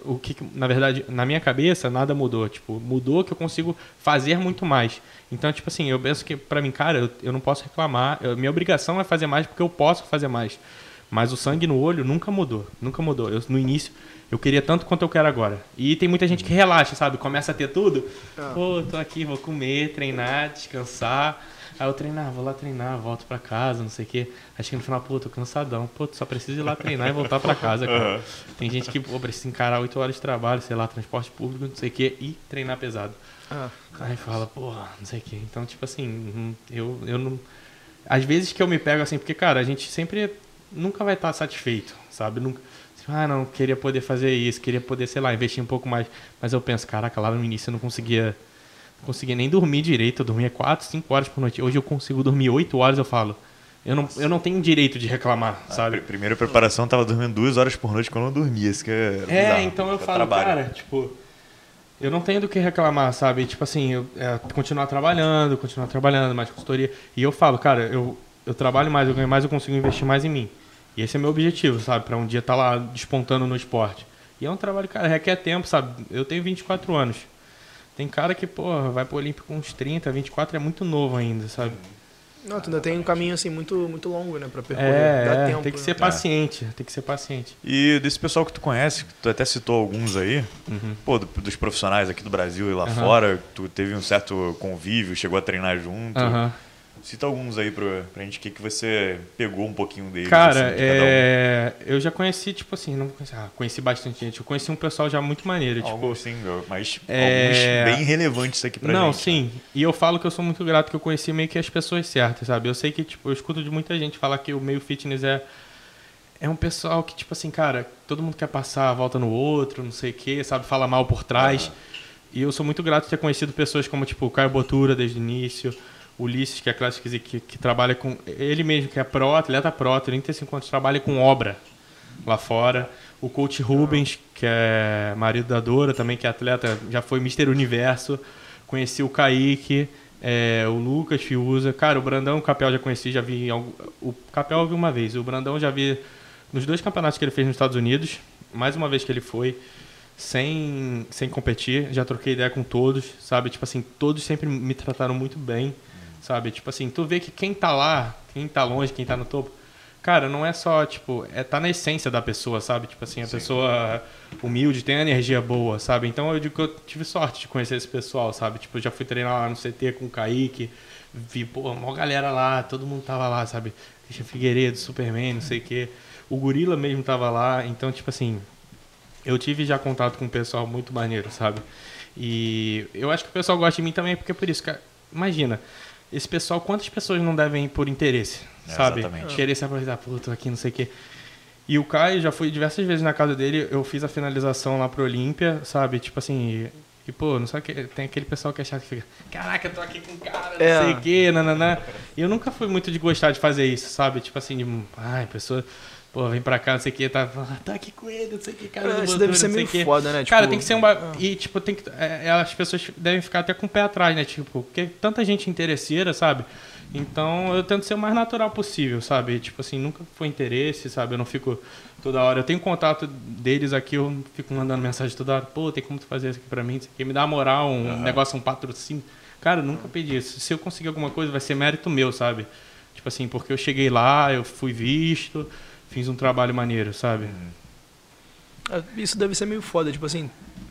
o que, que- na verdade, na minha cabeça, nada mudou. Tipo, mudou que eu consigo fazer muito mais. Então, tipo assim, eu penso que pra mim, cara, eu, eu não posso reclamar. Eu- minha obrigação é fazer mais porque eu posso fazer mais. Mas o sangue no olho nunca mudou. Nunca mudou. Eu, no início, eu queria tanto quanto eu quero agora. E tem muita gente que relaxa, sabe? Começa a ter tudo. Pô, tô aqui, vou comer, treinar, descansar. Aí eu treinar, vou lá treinar, volto pra casa, não sei o quê. Aí chega no final, pô, tô cansadão. Pô, tu só precisa ir lá treinar e voltar pra casa, cara. Aham. Tem gente que, pô, precisa encarar 8 horas de trabalho, sei lá, transporte público, não sei o quê, e treinar pesado. Ah, Aí fala, porra, não sei o quê. Então, tipo assim, hum, eu, eu não. Às vezes que eu me pego assim, porque, cara, a gente sempre nunca vai estar satisfeito, sabe? Nunca. tipo, Ah, não, queria poder fazer isso, queria poder, sei lá, investir um pouco mais. Mas eu penso, caraca, lá no início eu não conseguia. Conseguia nem dormir direito. Eu dormia 4, 5 horas por noite. Hoje eu consigo dormir 8 horas, eu falo. Eu não, eu não tenho direito de reclamar, sabe? Pr- Primeira preparação, tava dormindo duas horas por noite quando eu não dormia. Isso que é, É, então eu Pra falo, trabalho. cara, tipo, eu não tenho do que reclamar, sabe? Tipo assim, eu é, continuar trabalhando, continuar trabalhando, mais consultoria. E eu falo, cara, eu, eu trabalho mais, eu ganho mais, eu consigo investir mais em mim. E esse é meu objetivo, sabe? Pra um dia estar lá despontando no esporte. E é um trabalho, cara, requer tempo, sabe? Eu tenho 24 anos. Tem cara que, pô, vai pro Olímpico com uns 30, 24 é muito novo ainda, sabe? não, tu ainda tem um caminho assim muito, muito longo, né, pra percorrer. É, Dá é, tempo. tem que né? ser paciente, tem que ser paciente. E desse pessoal que tu conhece, que tu até citou alguns aí, Uhum. pô, do- dos profissionais aqui do Brasil e lá Aham. fora, tu teve um certo convívio, chegou a treinar junto. Aham. Cita alguns aí pra, pra gente, o que, que você pegou um pouquinho deles. Cara, assim, de cada um. é... eu já conheci, tipo assim, não conheci, ah, conheci bastante gente. Eu conheci um pessoal já muito maneiro, tipo... Alguns sim, mas É- alguns bem relevantes aqui pra não, gente. sim. E eu falo que eu sou muito grato que eu conheci meio que as pessoas certas, sabe? Eu sei que, tipo, eu escuto de muita gente falar que o meio fitness é é um pessoal que, tipo assim, cara, todo mundo quer passar a volta no outro, não sei o quê, sabe? Fala mal por trás. E eu sou muito grato de ter conhecido pessoas como, tipo, o Caio Botura desde o início, Ulisses, que é clássico, que, que trabalha com. Ele mesmo, que é pró, atleta pró, 35 anos, trabalha com obra lá fora. O coach Rubens, que é marido da Dora, também, que é atleta, já foi Mister Universo. Conheci o Kaique, é, o Lucas Fiuza. Cara, o Brandão, o Capel já conheci, já vi. algum- O Capel eu vi uma vez. O Brandão já vi nos dois campeonatos que ele fez nos Estados Unidos. Mais uma vez que ele foi sem, sem competir, já troquei ideia com todos, sabe? Tipo assim, todos sempre me trataram muito bem, sabe? Tipo assim, tu vê que quem tá lá, quem tá longe, quem tá no topo, cara, não é só, tipo, é tá na essência da pessoa, sabe? Tipo assim, a pessoa humilde, tem energia boa, sabe? Então eu digo que eu tive sorte de conhecer esse pessoal, sabe? Tipo, já fui treinar lá no CT com o Kaique, vi, pô, uma galera lá, todo mundo tava lá, sabe? Christian Figueiredo, Superman, não sei o quê. O Gorila mesmo tava lá, então, tipo assim, eu tive já contato com um pessoal muito maneiro, sabe? E eu acho que o pessoal gosta de mim também, porque é por isso, cara. Imagina, esse pessoal, quantas pessoas não devem ir por interesse, É, sabe? exatamente. Querer se aproveitar, pô, tô aqui, não sei o quê. E o Caio, já fui diversas vezes na casa dele, eu fiz a finalização lá pro Olímpia, sabe? Tipo assim, e, pô, não sabe que tem aquele pessoal que é chato que fica, caraca, eu tô aqui com o cara, não É. sei o quê, nananã. E eu nunca fui muito de gostar de fazer isso, sabe? Tipo assim, de, ai, pessoa, pô, vem pra cá, não sei o quê, tá, tá aqui com ele, não sei o que, cara. Isso Botura, deve ser meio o quê. foda, né? Cara, Tipo, tem que ser um. ba- E, tipo, tem que. é, é, as pessoas devem ficar até com o pé atrás, né? Tipo, porque tanta gente interesseira, sabe? Então eu tento ser o mais natural possível, sabe? Tipo assim, nunca foi interesse, sabe? Eu não fico toda hora. Eu tenho contato deles aqui, eu fico mandando mensagem toda hora. Pô, tem como tu fazer isso aqui pra mim? Isso aqui me dá moral, um negócio, um patrocínio. Cara, nunca pedi isso. Se eu conseguir alguma coisa, vai ser mérito meu, sabe? Tipo assim, porque eu cheguei lá, eu fui visto, fiz um trabalho maneiro, sabe? É, Isso deve ser meio foda, tipo assim,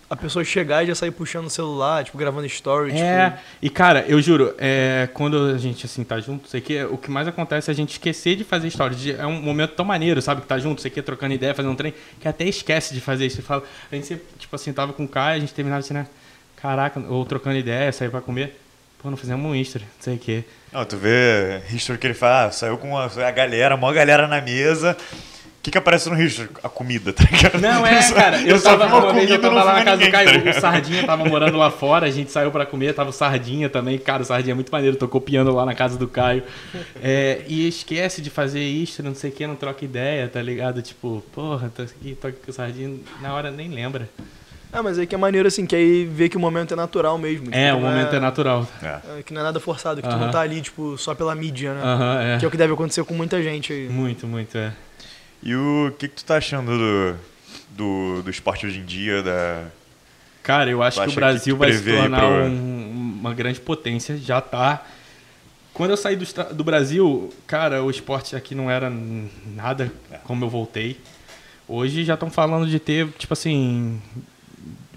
a pessoa chegar e já sair puxando o celular, tipo, gravando story, É, tipo. e cara, eu juro, é, quando a gente assim tá junto, sei que o que mais acontece é a gente esquecer de fazer de- é um momento tão maneiro, sabe? Que tá junto, sei que trocando ideia, fazendo um trem, que até esquece de fazer isso. Fala, a gente tipo assim, tava com o Caio, a gente terminava assim, né? Caraca, ou trocando ideia, sair pra comer. Pô, não fizemos um history, não sei o quê. Não, tu vê history que ele fala, ah, saiu com a, a galera, a maior galera na mesa. O que, que aparece no history? A comida, tá ligado? Não, é, cara. Eu só tava, uma vez eu tava lá na casa ninguém, do Caio, tá o? Sardinha tava morando lá fora, a gente saiu pra comer, tava o Sardinha também. Cara, o Sardinha é muito maneiro, tô copiando lá na casa do Caio. É, e esquece de fazer isso, não sei o que, não troca ideia, tá ligado? Tipo, porra, tô aqui, tô aqui com o Sardinha, na hora nem lembra. Ah, mas aí que é maneiro, assim, que aí vê que o momento é natural mesmo. É, tipo, o momento é natural. É. é, Que não é nada forçado, que tu Aham. não tá ali, tipo, só pela mídia, né? Aham, é. Que é o que deve acontecer com muita gente aí. Muito, muito, é. E o que, que tu tá achando do, do, do esporte hoje em dia? Da... Cara, eu acho Tu que o que Brasil tu vai se tornar pro- um- uma grande potência, já tá. Quando eu saí do, do Brasil, cara, o esporte aqui não era nada como eu voltei. Hoje já estão falando de ter, tipo assim,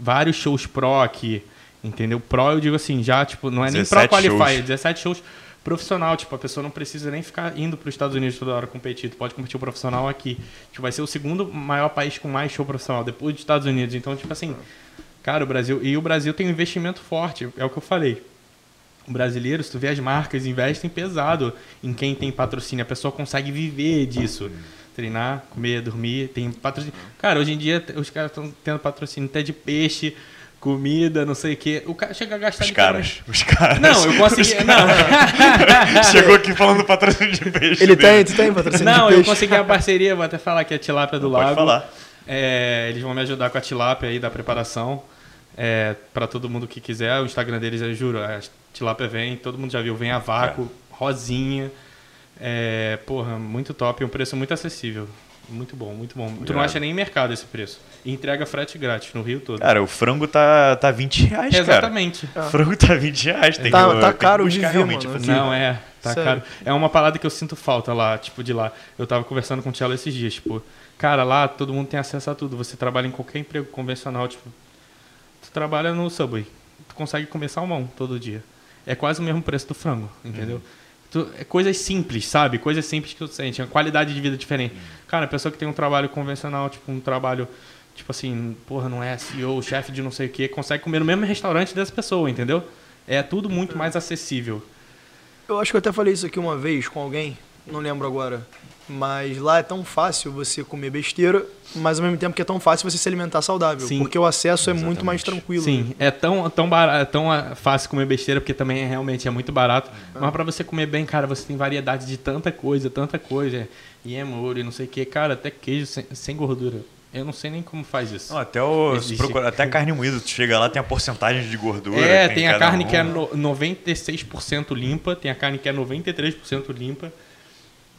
vários shows pro aqui, entendeu? Pro eu digo assim, já, tipo, não é nem pro 17 qualify, shows. é 17 shows profissional, tipo, a pessoa não precisa nem ficar indo para os Estados Unidos toda hora competir, tu pode competir o profissional aqui. Tipo, vai ser o segundo maior país com mais show profissional, depois dos Estados Unidos. Então, tipo assim, cara, o Brasil, e o Brasil tem um investimento forte, é o que eu falei. O brasileiro, se tu vê as marcas, investem pesado em quem tem patrocínio. A pessoa consegue viver disso. Treinar, comer, dormir, tem patrocínio. Cara, hoje em dia os caras estão tendo patrocínio até de peixe, comida, não sei o quê. O cara chega a gastar Os caras. Os caras. Não, eu consegui. Não, Chegou aqui falando do patrocínio de peixe. Ele dele. tem, tu tem patrocínio não de eu peixe? consegui a parceria, vou até falar que é a tilápia do Pode lago. falar. É, eles vão me ajudar com a tilápia aí da preparação. É, para todo mundo que quiser, o Instagram deles, eu juro, a tilápia vem, todo mundo já viu, vem a vácuo, rosinha. É, porra, muito top, um preço muito acessível. Muito bom, muito bom. Tu não acha nem em mercado esse preço. E entrega frete grátis no Rio todo. Cara, o frango tá, tá 20 reais, cara. Exatamente. O frango tá 20 reais. Tem Tá- que, tá caro de realmente mano. fazer. Não, é, tá Sério. caro. É uma parada que eu sinto falta lá, tipo, de lá. Eu tava conversando com o Tchelo esses dias, tipo, cara, lá todo mundo tem acesso a tudo. Você trabalha em qualquer emprego convencional, tipo, tu trabalha no Subway, tu consegue comer salmão todo dia. É quase o mesmo preço do frango, entendeu? Tu- é coisas simples, sabe? Coisas simples que tu sente, uma qualidade de vida diferente. Cara, a pessoa que tem um trabalho convencional, tipo, um trabalho, tipo assim, porra, não é CEO, chefe de não sei o quê, consegue comer no mesmo restaurante dessa pessoa, entendeu? É tudo muito mais acessível. Eu acho que eu até falei isso aqui uma vez com alguém, não lembro agora. Mas lá é tão fácil você comer besteira, mas ao mesmo tempo que é tão fácil você se alimentar saudável. Sim. Porque o acesso é muito mais Exatamente. tranquilo. Sim, é tão, tão, barato, é tão ah, fácil comer besteira, porque também é, realmente é muito barato. Mas pra você comer bem, cara, você tem variedade de tanta coisa, tanta coisa. E é molho, e não sei o que, cara, até queijo sem, sem gordura. Eu não sei nem como faz isso. Não, até, o, procura- até a carne moída, tu chega lá, tem a porcentagem de gordura. é, que tem a carne um. que é no, 96% limpa, tem a carne que é 93% limpa.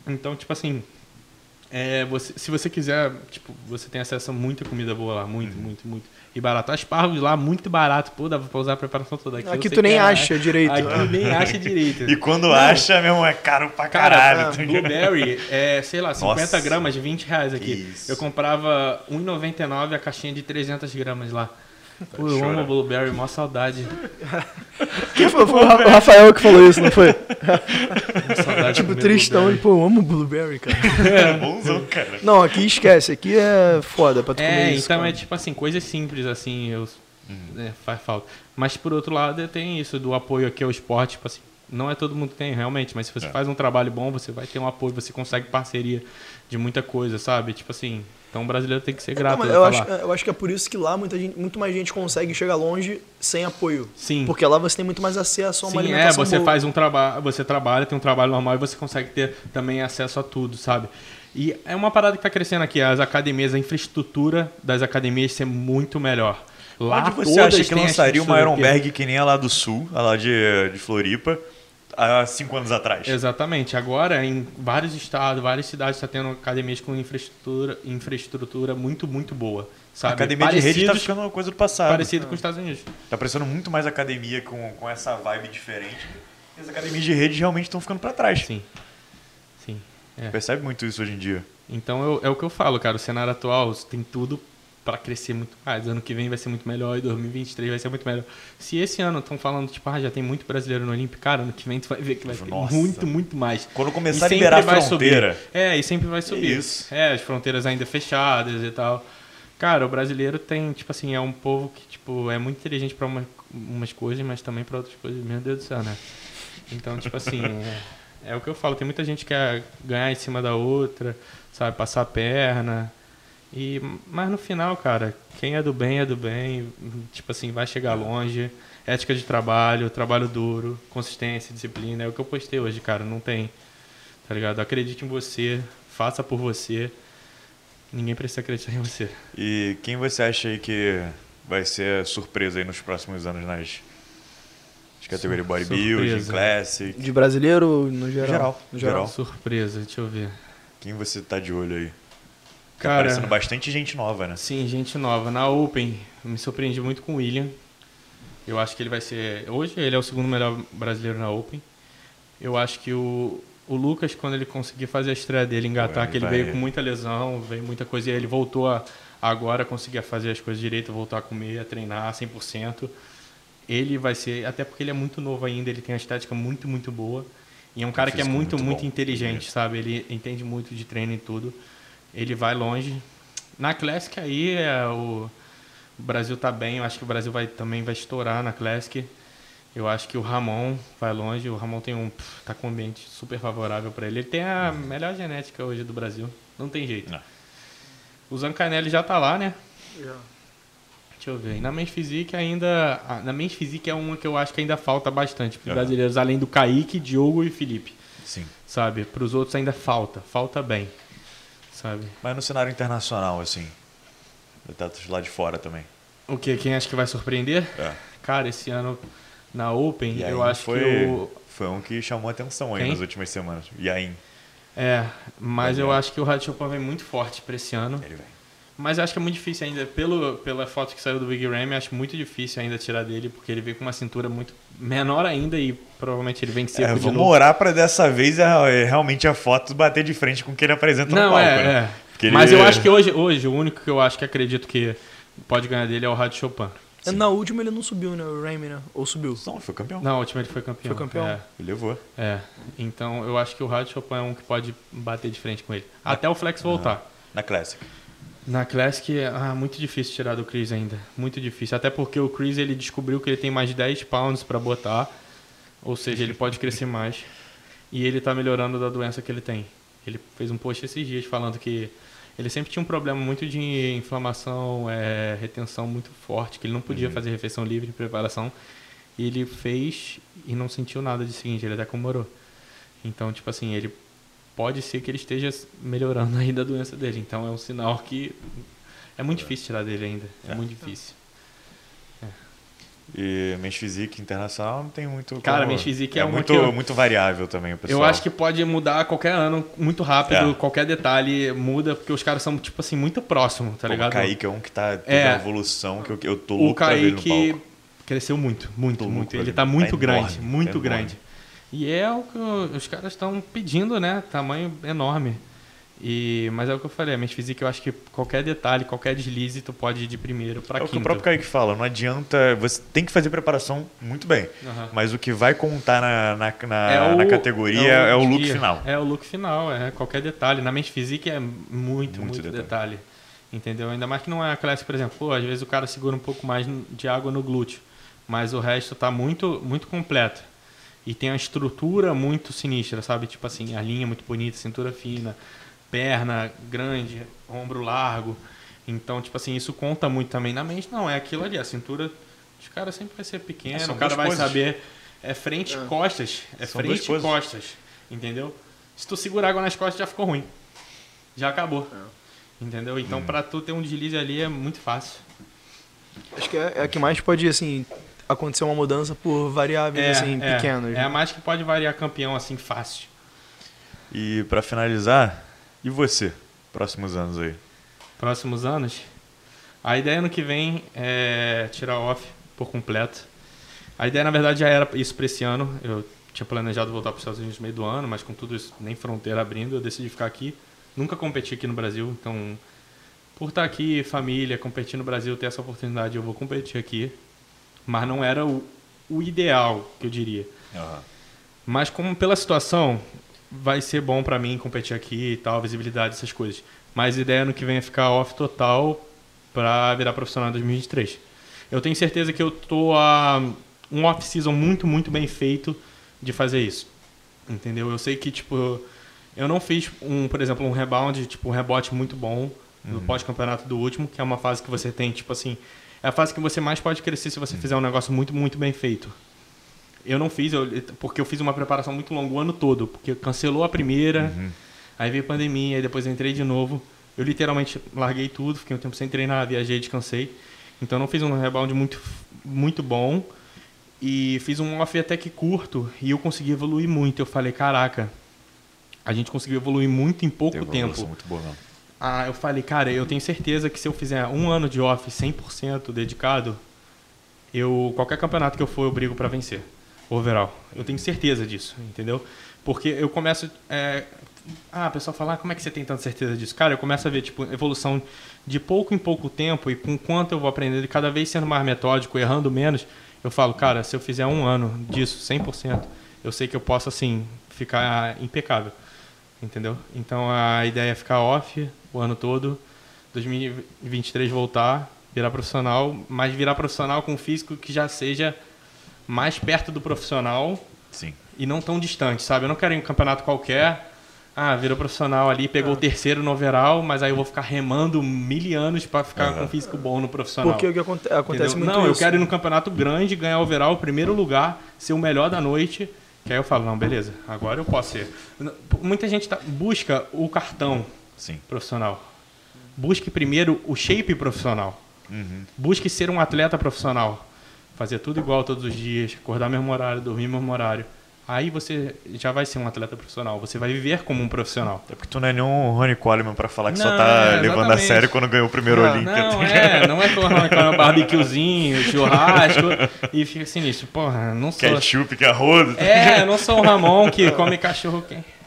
Então, tipo assim, é, você, se você quiser, tipo, você tem acesso a muita comida boa lá, muito, Uhum. muito, muito. E barato. Aspargos lá, muito barato. Pô, dá pra usar a preparação toda aqui. Aqui tu nem que é- acha direito. Aqui nem acha direito. E quando Não. acha, mesmo, é caro pra Cara, caralho. ah, tá? Blueberry é, sei lá, 50 Nossa. gramas, 20 reais aqui. Eu comprava 1,99 a caixinha de 300 gramas lá. Pô, eu amo Blueberry, mó saudade. Quem foi? Foi o Ra- o Rafael que falou isso, não foi? Tipo, tristão. Ele, Blueberry. pô, eu amo Blueberry, cara. É bonzão, cara. Não, aqui esquece. Aqui é foda pra tu comer É, isso. então cara. é tipo assim, coisas simples assim, eu, é, faz falta. Mas por outro lado, tem isso do apoio aqui ao esporte, tipo assim, Não é todo mundo que tem, realmente, mas se você É. faz um trabalho bom, você vai ter um apoio, você consegue parceria de muita coisa, sabe? Tipo assim, então o brasileiro tem que ser grato. Não, mas a eu, acho, eu acho que é por isso que lá muita gente, muito mais gente consegue chegar longe sem apoio. Sim. Porque lá você tem muito mais acesso a uma Sim, é, alimentação você boa. faz um trabalho, você trabalha, tem um trabalho normal e você consegue ter também acesso a tudo, sabe? E é uma parada que tá crescendo aqui, as academias, a infraestrutura das academias ser muito melhor. Lá Onde você acha que lançaria uma. Ironberg que nem a lá do Sul, a lá de, de Floripa, há cinco anos atrás? Exatamente. Agora, em vários estados, várias cidades, está tendo academias com infraestrutura, infraestrutura muito, muito boa. A Sabe? academia de rede tá Parecidos- ficando uma coisa do passado. Parecido com os Estados Unidos. Tá parecendo muito mais academia com, com essa vibe diferente. E as academias de rede realmente estão ficando para trás. Sim. Sim. É. Percebe muito isso hoje em dia. Então eu- é o que eu falo, cara. O cenário atual tem tudo para crescer muito mais. Ano que vem vai ser muito melhor e 2023 vai ser muito melhor. Se esse ano estão falando, tipo, ah, já tem muito brasileiro no Olímpico, cara, ano que vem tu vai ver que vai ter Nossa. muito, muito mais. Quando começar a liberar a fronteira. subir. É, e sempre vai subir. isso. É, as fronteiras ainda fechadas e tal. Cara, o brasileiro tem, tipo assim, é um povo que, tipo, é muito inteligente para uma, umas coisas, mas também para outras coisas. Meu Deus do céu, né? Então, tipo assim, é, é o que eu falo. Tem muita gente que quer ganhar em cima da outra, sabe? Passar a perna. E, mas no final, cara, quem é do bem é do bem. Tipo assim, vai chegar longe. Ética de trabalho, trabalho duro, consistência, disciplina. É o que eu postei hoje, cara. Não tem. Tá ligado? Acredite em você, faça por você. Ninguém precisa acreditar em você. E quem você acha aí que vai ser surpresa aí nos próximos anos nas, categorias bodybuilding, classic? De brasileiro no geral? Geral, No geral. Surpresa, deixa eu ver. Quem você tá de olho aí? Tá Cara, aparecendo bastante gente nova, né? sim, gente nova. Na Open, me surpreendi muito com o William. Eu acho que ele vai ser. Hoje ele é o segundo melhor brasileiro na Open. Eu acho que o, o Lucas, quando ele conseguir fazer a estreia dele, engatar, que ele vai- veio com muita lesão, veio muita coisa, e ele voltou a, agora a conseguir fazer as coisas direito, voltar a comer, a treinar 100%. Ele vai ser, até porque ele é muito novo ainda, ele tem uma estética muito, muito boa. E é um cara que é muito, muito muito, inteligente, sabe? Ele entende muito de treino e tudo. Ele vai longe. Na Classic aí, é, o, o Brasil tá bem, eu acho que o Brasil vai, também vai estourar na Classic. Eu acho que o Ramon vai longe. O Ramon tem um, tá com um ambiente super favorável para ele. Ele tem a melhor genética hoje do Brasil. Não tem jeito. Não. O Zancanelli já tá lá, né? Já. Deixa eu ver. E na Men's Physique ainda. ah, Na Men's Physique é uma que eu acho que ainda falta bastante para os Aham. brasileiros, além do Kaique, Diogo e Felipe. Sim. Sabe? Para os outros ainda falta. Falta bem. Sabe? Mas no cenário internacional, assim. Atletas lá de fora também. O que? Quem acha que vai surpreender? É. Cara, esse ano na Open, aí eu acho foi, que o. foi um que chamou atenção aí Quem? nas últimas semanas. Yain. É, mas eu Legal. acho que o Rádio Chopin vem muito forte para esse ano. Ele vem. Mas eu acho que é muito difícil ainda, pelo, pela foto que saiu do Big Ram, eu acho muito difícil ainda tirar dele, porque ele veio com uma cintura muito menor ainda e provavelmente ele vem seco É, de vamos novo. orar pra dessa vez é, realmente a foto bater de frente com o que ele apresenta no Não, palco, é, né? é. Ele- Mas eu acho que hoje, hoje, o único que eu acho que acredito que pode ganhar dele é o Rádio Chopin. Na última ele não subiu, né? O Remy, né? Ou subiu? Não, ele foi campeão. Na última ele foi campeão. Foi campeão? É, Ele levou. é. Então eu acho que o Rádio Chopin é um que pode bater de frente com ele. Até o Flex voltar. Na Classic. Na Classic, ah, muito difícil tirar do Chris ainda. Muito difícil. Até porque o Chris ele descobriu que ele tem mais de 10 pounds para botar. Ou seja, ele pode crescer mais. E ele tá melhorando da doença que ele tem. Ele fez um post esses dias falando que ele sempre tinha um problema muito de inflamação, é, retenção muito forte, que ele não podia fazer refeição livre em preparação. E ele fez e não sentiu nada de seguinte, ele até comemorou. Então, tipo assim, ele pode ser que ele esteja melhorando aí da doença dele. Então é um sinal que é muito difícil tirar dele ainda. É, É. muito difícil. E Men's Physique internacional não tem muito. Cara, como- Men's Physique é é muito, eu- muito variável também, pessoal. Eu acho que pode mudar a qualquer ano, muito rápido, É. qualquer detalhe muda, porque os caras são, tipo assim, muito próximos, tá Pô, ligado? O Kaique é um que tá tendo É. evolução que eu, eu tô o louco pra ver no Kaique palco. cresceu muito, muito, Tô muito. Ele tá muito Tá grande, enorme, muito tá enorme. E é o que o- os caras estão pedindo, né? Tamanho enorme. E, mas é o que eu falei, a Men's Physique eu acho que qualquer detalhe, qualquer deslize, tu pode ir de primeiro pra É o quinto. que o próprio Kaique fala, não adianta. Você tem que fazer preparação muito bem. Aham. Mas o que vai contar na, na, na, É o- na categoria é o, look dia. final. É o look final, é qualquer detalhe. Na mente física é muito, muito, Muito detalhe. detalhe. Entendeu? Ainda mais que não é a classe, por exemplo, pô, às vezes o cara segura um pouco mais de água no glúteo, mas o resto tá muito, muito completo. E tem uma estrutura muito sinistra, sabe? Tipo assim, a linha muito bonita, cintura fina, perna grande, ombro largo. Então, tipo assim, isso conta muito também na mente. Não, é aquilo ali, a cintura dos caras sempre vai ser pequena, São o cara vai coisas. saber. É frente e costas. É São frente e coisas. costas. Entendeu? Se tu segurar água nas costas, já ficou ruim. Já acabou. Entendeu? Então, Hum. pra tu ter um deslize ali é muito fácil. Acho que é, é a que mais pode, assim, acontecer uma mudança por variáveis, assim, é, pequenas. É a mais que pode variar campeão assim fácil. E pra finalizar, e você? Próximos anos aí. Próximos anos, a ideia ano que vem é tirar off por completo. A ideia, na verdade, já era isso para esse ano. Eu tinha planejado voltar para os Estados Unidos no meio do ano, mas com tudo isso, nem fronteira abrindo, eu decidi ficar aqui. Nunca competi aqui no Brasil, então, por estar aqui, família, competir no Brasil, ter essa oportunidade, eu vou competir aqui. Mas não era o, o ideal, que eu diria. Mas como pela situação, vai ser bom pra mim competir aqui e tal, visibilidade, essas coisas. Mas a ideia ano que vem é ficar off total pra virar profissional em 2023. Eu tenho certeza que eu tô a um off-season muito, muito bem feito de fazer isso. Entendeu? Eu sei que, tipo, eu não fiz, um, por exemplo, um rebound, tipo, um rebote muito bom no pós-campeonato do último, que é uma fase que você tem, tipo assim, é a fase que você mais pode crescer se você fizer um negócio muito, muito bem feito. Eu não fiz, eu- porque eu fiz uma preparação muito longa o ano todo, porque cancelou a primeira, aí veio pandemia, aí depois eu entrei de novo. Eu literalmente larguei tudo, fiquei um tempo sem treinar, viajei, descansei. Então eu não fiz um rebound muito, muito bom e fiz um off até que curto e eu consegui evoluir muito. Eu falei, caraca, a gente conseguiu evoluir muito em pouco uma tempo. muito boa, não. Ah, eu falei, cara, eu tenho certeza que se eu fizer um ano de off 100% dedicado, eu qualquer campeonato que eu for, eu brigo pra vencer. Overall. Eu tenho certeza disso, entendeu? Porque eu começo. é, Ah, o pessoal fala, ah, como é que você tem tanta certeza disso? Cara, eu começo a ver, tipo, evolução de pouco em pouco tempo e com quanto eu vou aprendendo, cada vez sendo mais metódico, errando menos, eu falo, cara, se eu fizer um ano disso 100%, eu sei que eu posso, assim, ficar impecável. Entendeu? Então a ideia é ficar off o ano todo, 2023 voltar, virar profissional, mas virar profissional com um físico que já seja mais perto do profissional Sim. e não tão distante, sabe? Eu não quero ir em um campeonato qualquer. Ah, virou profissional ali, pegou o terceiro no overall, mas aí eu vou ficar remando mil anos pra ficar com um físico bom no profissional. Porque o que aconte- acontece Entendeu? muito Não, eu isso. quero ir num campeonato grande, ganhar overall, primeiro lugar, ser o melhor da noite. Que aí eu falo, não, beleza, agora eu posso ser. Muita gente tá- busca o cartão Sim. profissional. Busque primeiro o shape profissional. Uhum. Busque ser um atleta profissional. Fazer tudo igual todos os dias, acordar mesmo horário, dormir mesmo horário. Aí você já vai ser um atleta profissional. Você vai viver como um profissional. É porque tu não é nenhum Ronnie Coleman pra falar que só Não, tá é, levando a sério quando ganhou o primeiro Não, Olímpia. Não, tá é, não é que eu arranco um barbecuezinho, churrasco e fica assim nisso. Porra, não sou. Ketchup, que arrodo. É, eu não sou o Ramon que come cachorro quente.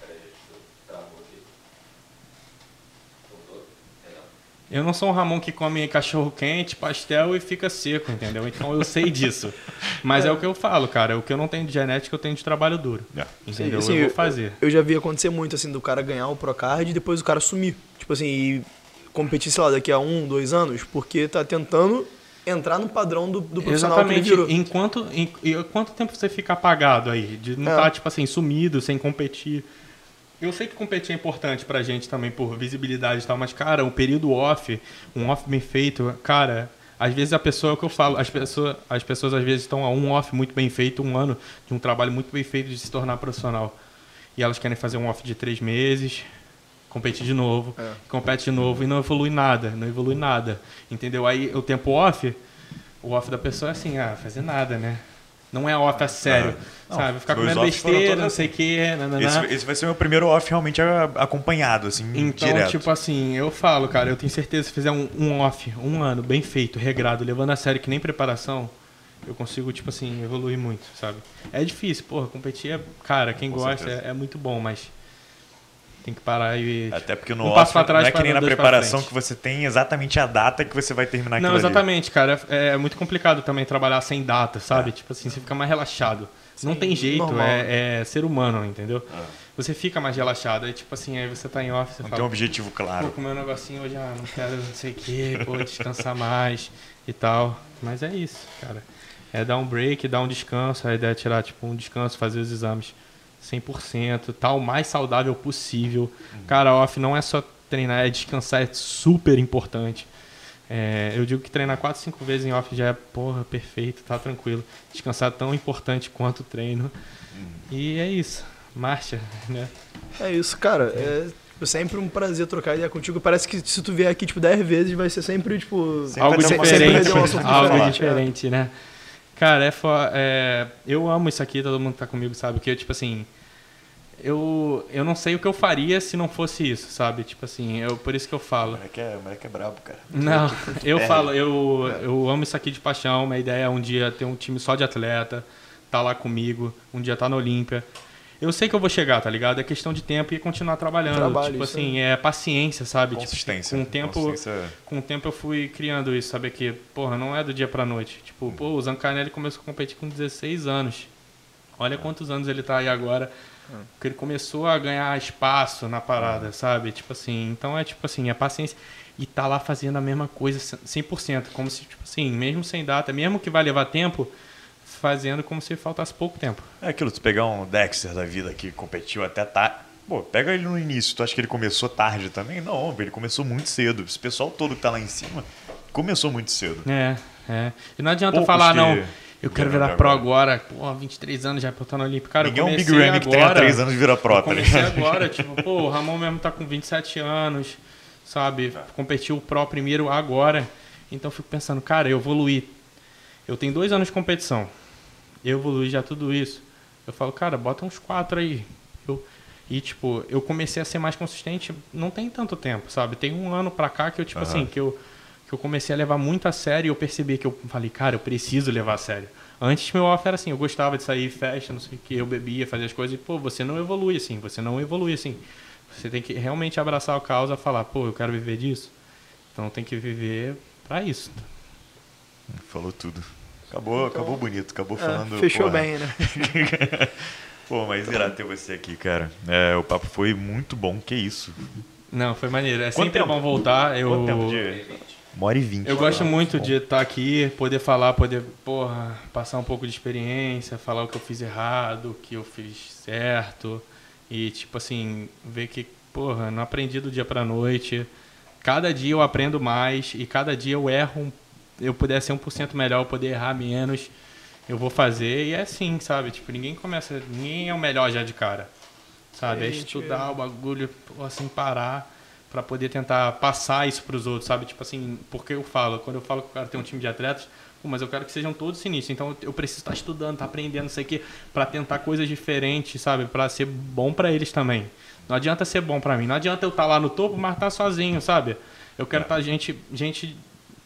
Eu não sou um Ramon que come cachorro quente, pastel e fica seco, entendeu? Então eu sei disso. Mas é o que eu falo, cara. O que eu não tenho de genética, eu tenho de trabalho duro. É. Entendeu? Assim, eu vou fazer. Eu já vi acontecer muito, assim, do cara ganhar o Procard e depois o cara sumir. Tipo assim, e competir, sei lá, daqui a um, dois anos, porque tá tentando entrar no padrão do, do profissional que ele Exatamente. virou. Enquanto, em, e quanto tempo você fica apagado aí? De não É. estar, tipo assim, sumido, sem competir. Eu sei que competir é importante pra gente também, por visibilidade e tal, mas, cara, um período off, um off bem feito, cara, às vezes a pessoa, é o que eu falo, as pessoas, as pessoas às vezes estão a um off muito bem feito, um ano de um trabalho muito bem feito de se tornar profissional. E elas querem fazer um off de três meses, competir de novo, É. compete de novo e não evolui nada, não evolui nada. Entendeu? Aí o tempo off, o off da pessoa é assim, ah, fazer nada, né? Não é off a sério. Não, sabe? Ficar comendo besteira, não sei o quê. Esse, esse vai ser o meu primeiro off realmente acompanhado, assim, Então, direto. tipo assim, eu falo, cara, eu tenho certeza se fizer um, um off, um ano bem feito, regrado, levando a sério que nem preparação, eu consigo, tipo assim, evoluir muito, sabe? É difícil, porra, competir é, cara, quem Com gosta é, é muito bom, mas tem que parar e. Até porque no um off trás não é que nem na preparação que você tem exatamente a data que você vai terminar aquilo Não, ali. exatamente, cara. É, é muito complicado também trabalhar sem data, sabe? Tipo assim, você fica mais relaxado. não tem jeito, normal. é, é ser humano, entendeu? Você fica mais relaxado. Aí, tipo assim, aí você tá em off, você Não fala, tem um objetivo Pô, claro. comer um negocinho hoje, ah, não quero não sei o que, pô, descansar mais e tal. Mas é isso, cara. é dar um break, dar um descanso. A ideia é tirar tipo um descanso, fazer os exames 100%, tá o mais saudável possível. Cara, off não é só treinar, é descansar, é super importante. É, eu digo que treinar 4, 5 vezes em off já é, porra, perfeito, tá tranquilo. Descansar é tão importante quanto o treino. E é isso. Marcha, né? É isso, cara. É tipo, sempre um prazer trocar ideia contigo. Parece que se tu vier aqui, tipo, 10 vezes, vai ser sempre, tipo... Sempre algo diferente, sempre um algo diferente, diferente, né? Cara, é, fo- é, eu amo isso aqui, todo mundo que tá comigo sabe que eu, tipo assim, eu, eu não sei o que eu faria se não fosse isso, sabe? Tipo assim, eu, por isso que eu falo. moleque é, moleque é brabo, cara. Não, eu É. falo, eu, eu amo isso aqui de paixão. Minha ideia é um dia ter um time só de atleta, tá lá comigo, um dia tá na Olímpia. Eu sei que eu vou chegar, tá ligado? É questão de tempo e continuar trabalhando. Trabalho, tipo assim, é paciência, sabe? Consistência. Tipo, com o tempo, Consistência- com o tempo eu fui criando isso, saber que, porra, não é do dia pra noite. Tipo, pô, o Zancanelli começou a competir com 16 anos. Olha quantos anos ele tá aí agora. Porque ele começou a ganhar espaço na parada, sabe? Tipo assim, então é tipo assim, é paciência. E tá lá fazendo a mesma coisa 100%, como se, tipo assim, mesmo sem data, mesmo que vai levar tempo, fazendo como se faltasse pouco tempo. É aquilo, tu pegar um Dexter da vida que competiu até tarde. Pô, pega ele no início. Tu acha que ele começou tarde também? Não, ele começou muito cedo. Esse pessoal todo que tá lá em cima começou muito cedo. É, é. E não adianta Poucos falar, que não, eu quero virar pro agora. Pô, 23 anos já pra estar no Olímpico. Cara, Ninguém eu é um Big comecei Ramy que tem 3 anos e vira pro, tá comecei ligado? agora, tipo, pô, o Ramon mesmo tá com 27 anos, sabe? Competiu o Pro primeiro agora. Então eu fico pensando, cara, eu evoluí. Eu tenho dois anos de competição. Eu evoluí já tudo isso. Eu falo, cara, bota uns quatro aí. Eu, e, tipo, eu comecei a ser mais consistente não tem tanto tempo, sabe? Tem um ano pra cá que eu, tipo Aham. assim, que eu, que eu comecei a levar muito a sério e eu percebi que eu falei, cara, eu preciso levar a sério. Antes meu off era assim, eu gostava de sair festa, não sei o que, eu bebia, fazia as coisas e, pô, você não evolui assim, você não evolui assim. Você tem que realmente abraçar a causa, falar, pô, eu quero viver disso. Então tem que viver pra isso. Falou tudo. Acabou, acabou bonito, acabou É, falando. fechou porra. bem, né? Pô, mas irado ter você aqui, cara. É, o papo foi muito bom, que isso. Não, foi maneiro. É Quanto sempre tempo? bom voltar. Eu, Quanto tempo de. Uma hora e vinte. Eu gosto muito de estar aqui, poder falar, poder, porra, passar um pouco de experiência, falar o que eu fiz errado, o que eu fiz certo. E, tipo assim, ver que, porra, não aprendi do dia pra noite. Cada dia eu aprendo mais e cada dia eu erro. um- Eu puder ser 1% melhor, eu poder errar menos, eu vou fazer. E é assim, sabe? Tipo, ninguém começa, ninguém é o melhor já de cara. Sabe? É Gente, estudar o bagulho, sem parar para poder tentar passar isso para os outros, sabe? Tipo assim, porque eu falo, quando eu falo que eu quero ter um time de atletas, mas eu quero que sejam todos sinistros. Então eu preciso estar estudando, estar aprendendo, não sei o quê, para tentar coisas diferentes, sabe? Para ser bom para eles também. Não adianta ser bom para mim, não adianta eu estar lá no topo, mas estar sozinho, sabe? Eu quero estar gente, gente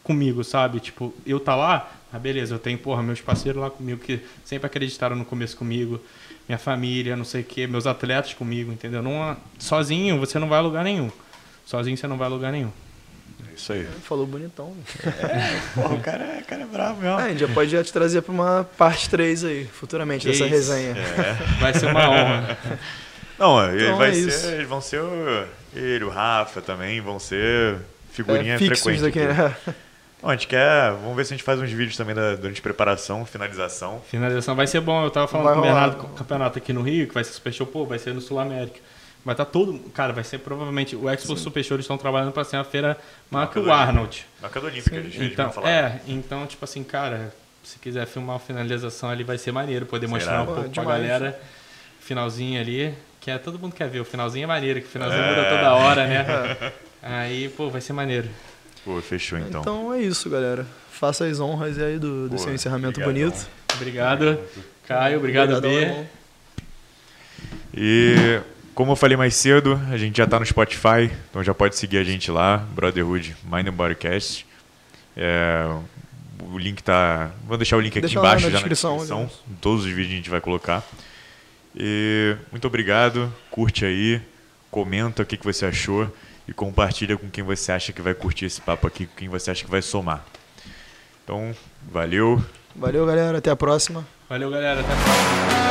comigo, sabe? Tipo, eu tá lá, ah, beleza, eu tenho, porra, meus parceiros lá comigo que sempre acreditaram no começo comigo, minha família, não sei o quê, meus atletas comigo, entendeu? Não, sozinho você não vai a lugar nenhum. Sozinho você não vai a lugar nenhum. É Isso aí. Falou bonitão. Pô, o cara é, o cara é bravo mesmo. Ah, a gente já pode já te trazer pra uma parte 3 aí, futuramente, dessa Isso. resenha. Vai ser uma honra. Não, ele Então vai é ser, isso. eles vão ser o, ele, o Rafa também, vão ser figurinha É, frequente. daqui, aqui. né? Não, a gente quer, vamos ver se a gente faz uns vídeos também da, durante preparação, finalização. Finalização vai ser bom. Eu tava falando Vai com o. Bernardo, com o campeonato aqui no Rio, que vai ser Super Show, pô, vai ser no Sul América. Vai estar todo. Cara, vai ser provavelmente. O Expo Super Show eles estão trabalhando para ser uma feira maior que o Marca do Arnold. Marca do Olímpica, eles, eles Então, falar. é, então, tipo assim, cara, se quiser filmar a finalização ali vai ser maneiro, poder Será? mostrar um Pô, pouco pra demais. galera. Finalzinho ali, que é todo mundo quer ver. O finalzinho é maneiro, que o finalzinho É. muda toda hora, né? Aí, pô, vai ser maneiro. Pô, fechou então. Então é isso, galera. Faça as honras aí do, do Pô, seu encerramento obrigadão. bonito. Obrigado, Caio. Obrigado, Obrigadão, B. irmão. E como eu falei mais cedo, a gente já tá no Spotify, então já pode seguir a gente lá, Brotherhood Mind and Bodycast. É, o link tá. Vou deixar o link aqui Deixa embaixo na já descrição, na descrição. Em todos os vídeos a gente vai colocar. E muito obrigado, curte aí, comenta o que, que você achou e compartilha com quem você acha que vai curtir esse papo aqui, com quem você acha que vai somar. Então, valeu. Valeu, galera. Até a próxima. Valeu, galera. Até a próxima.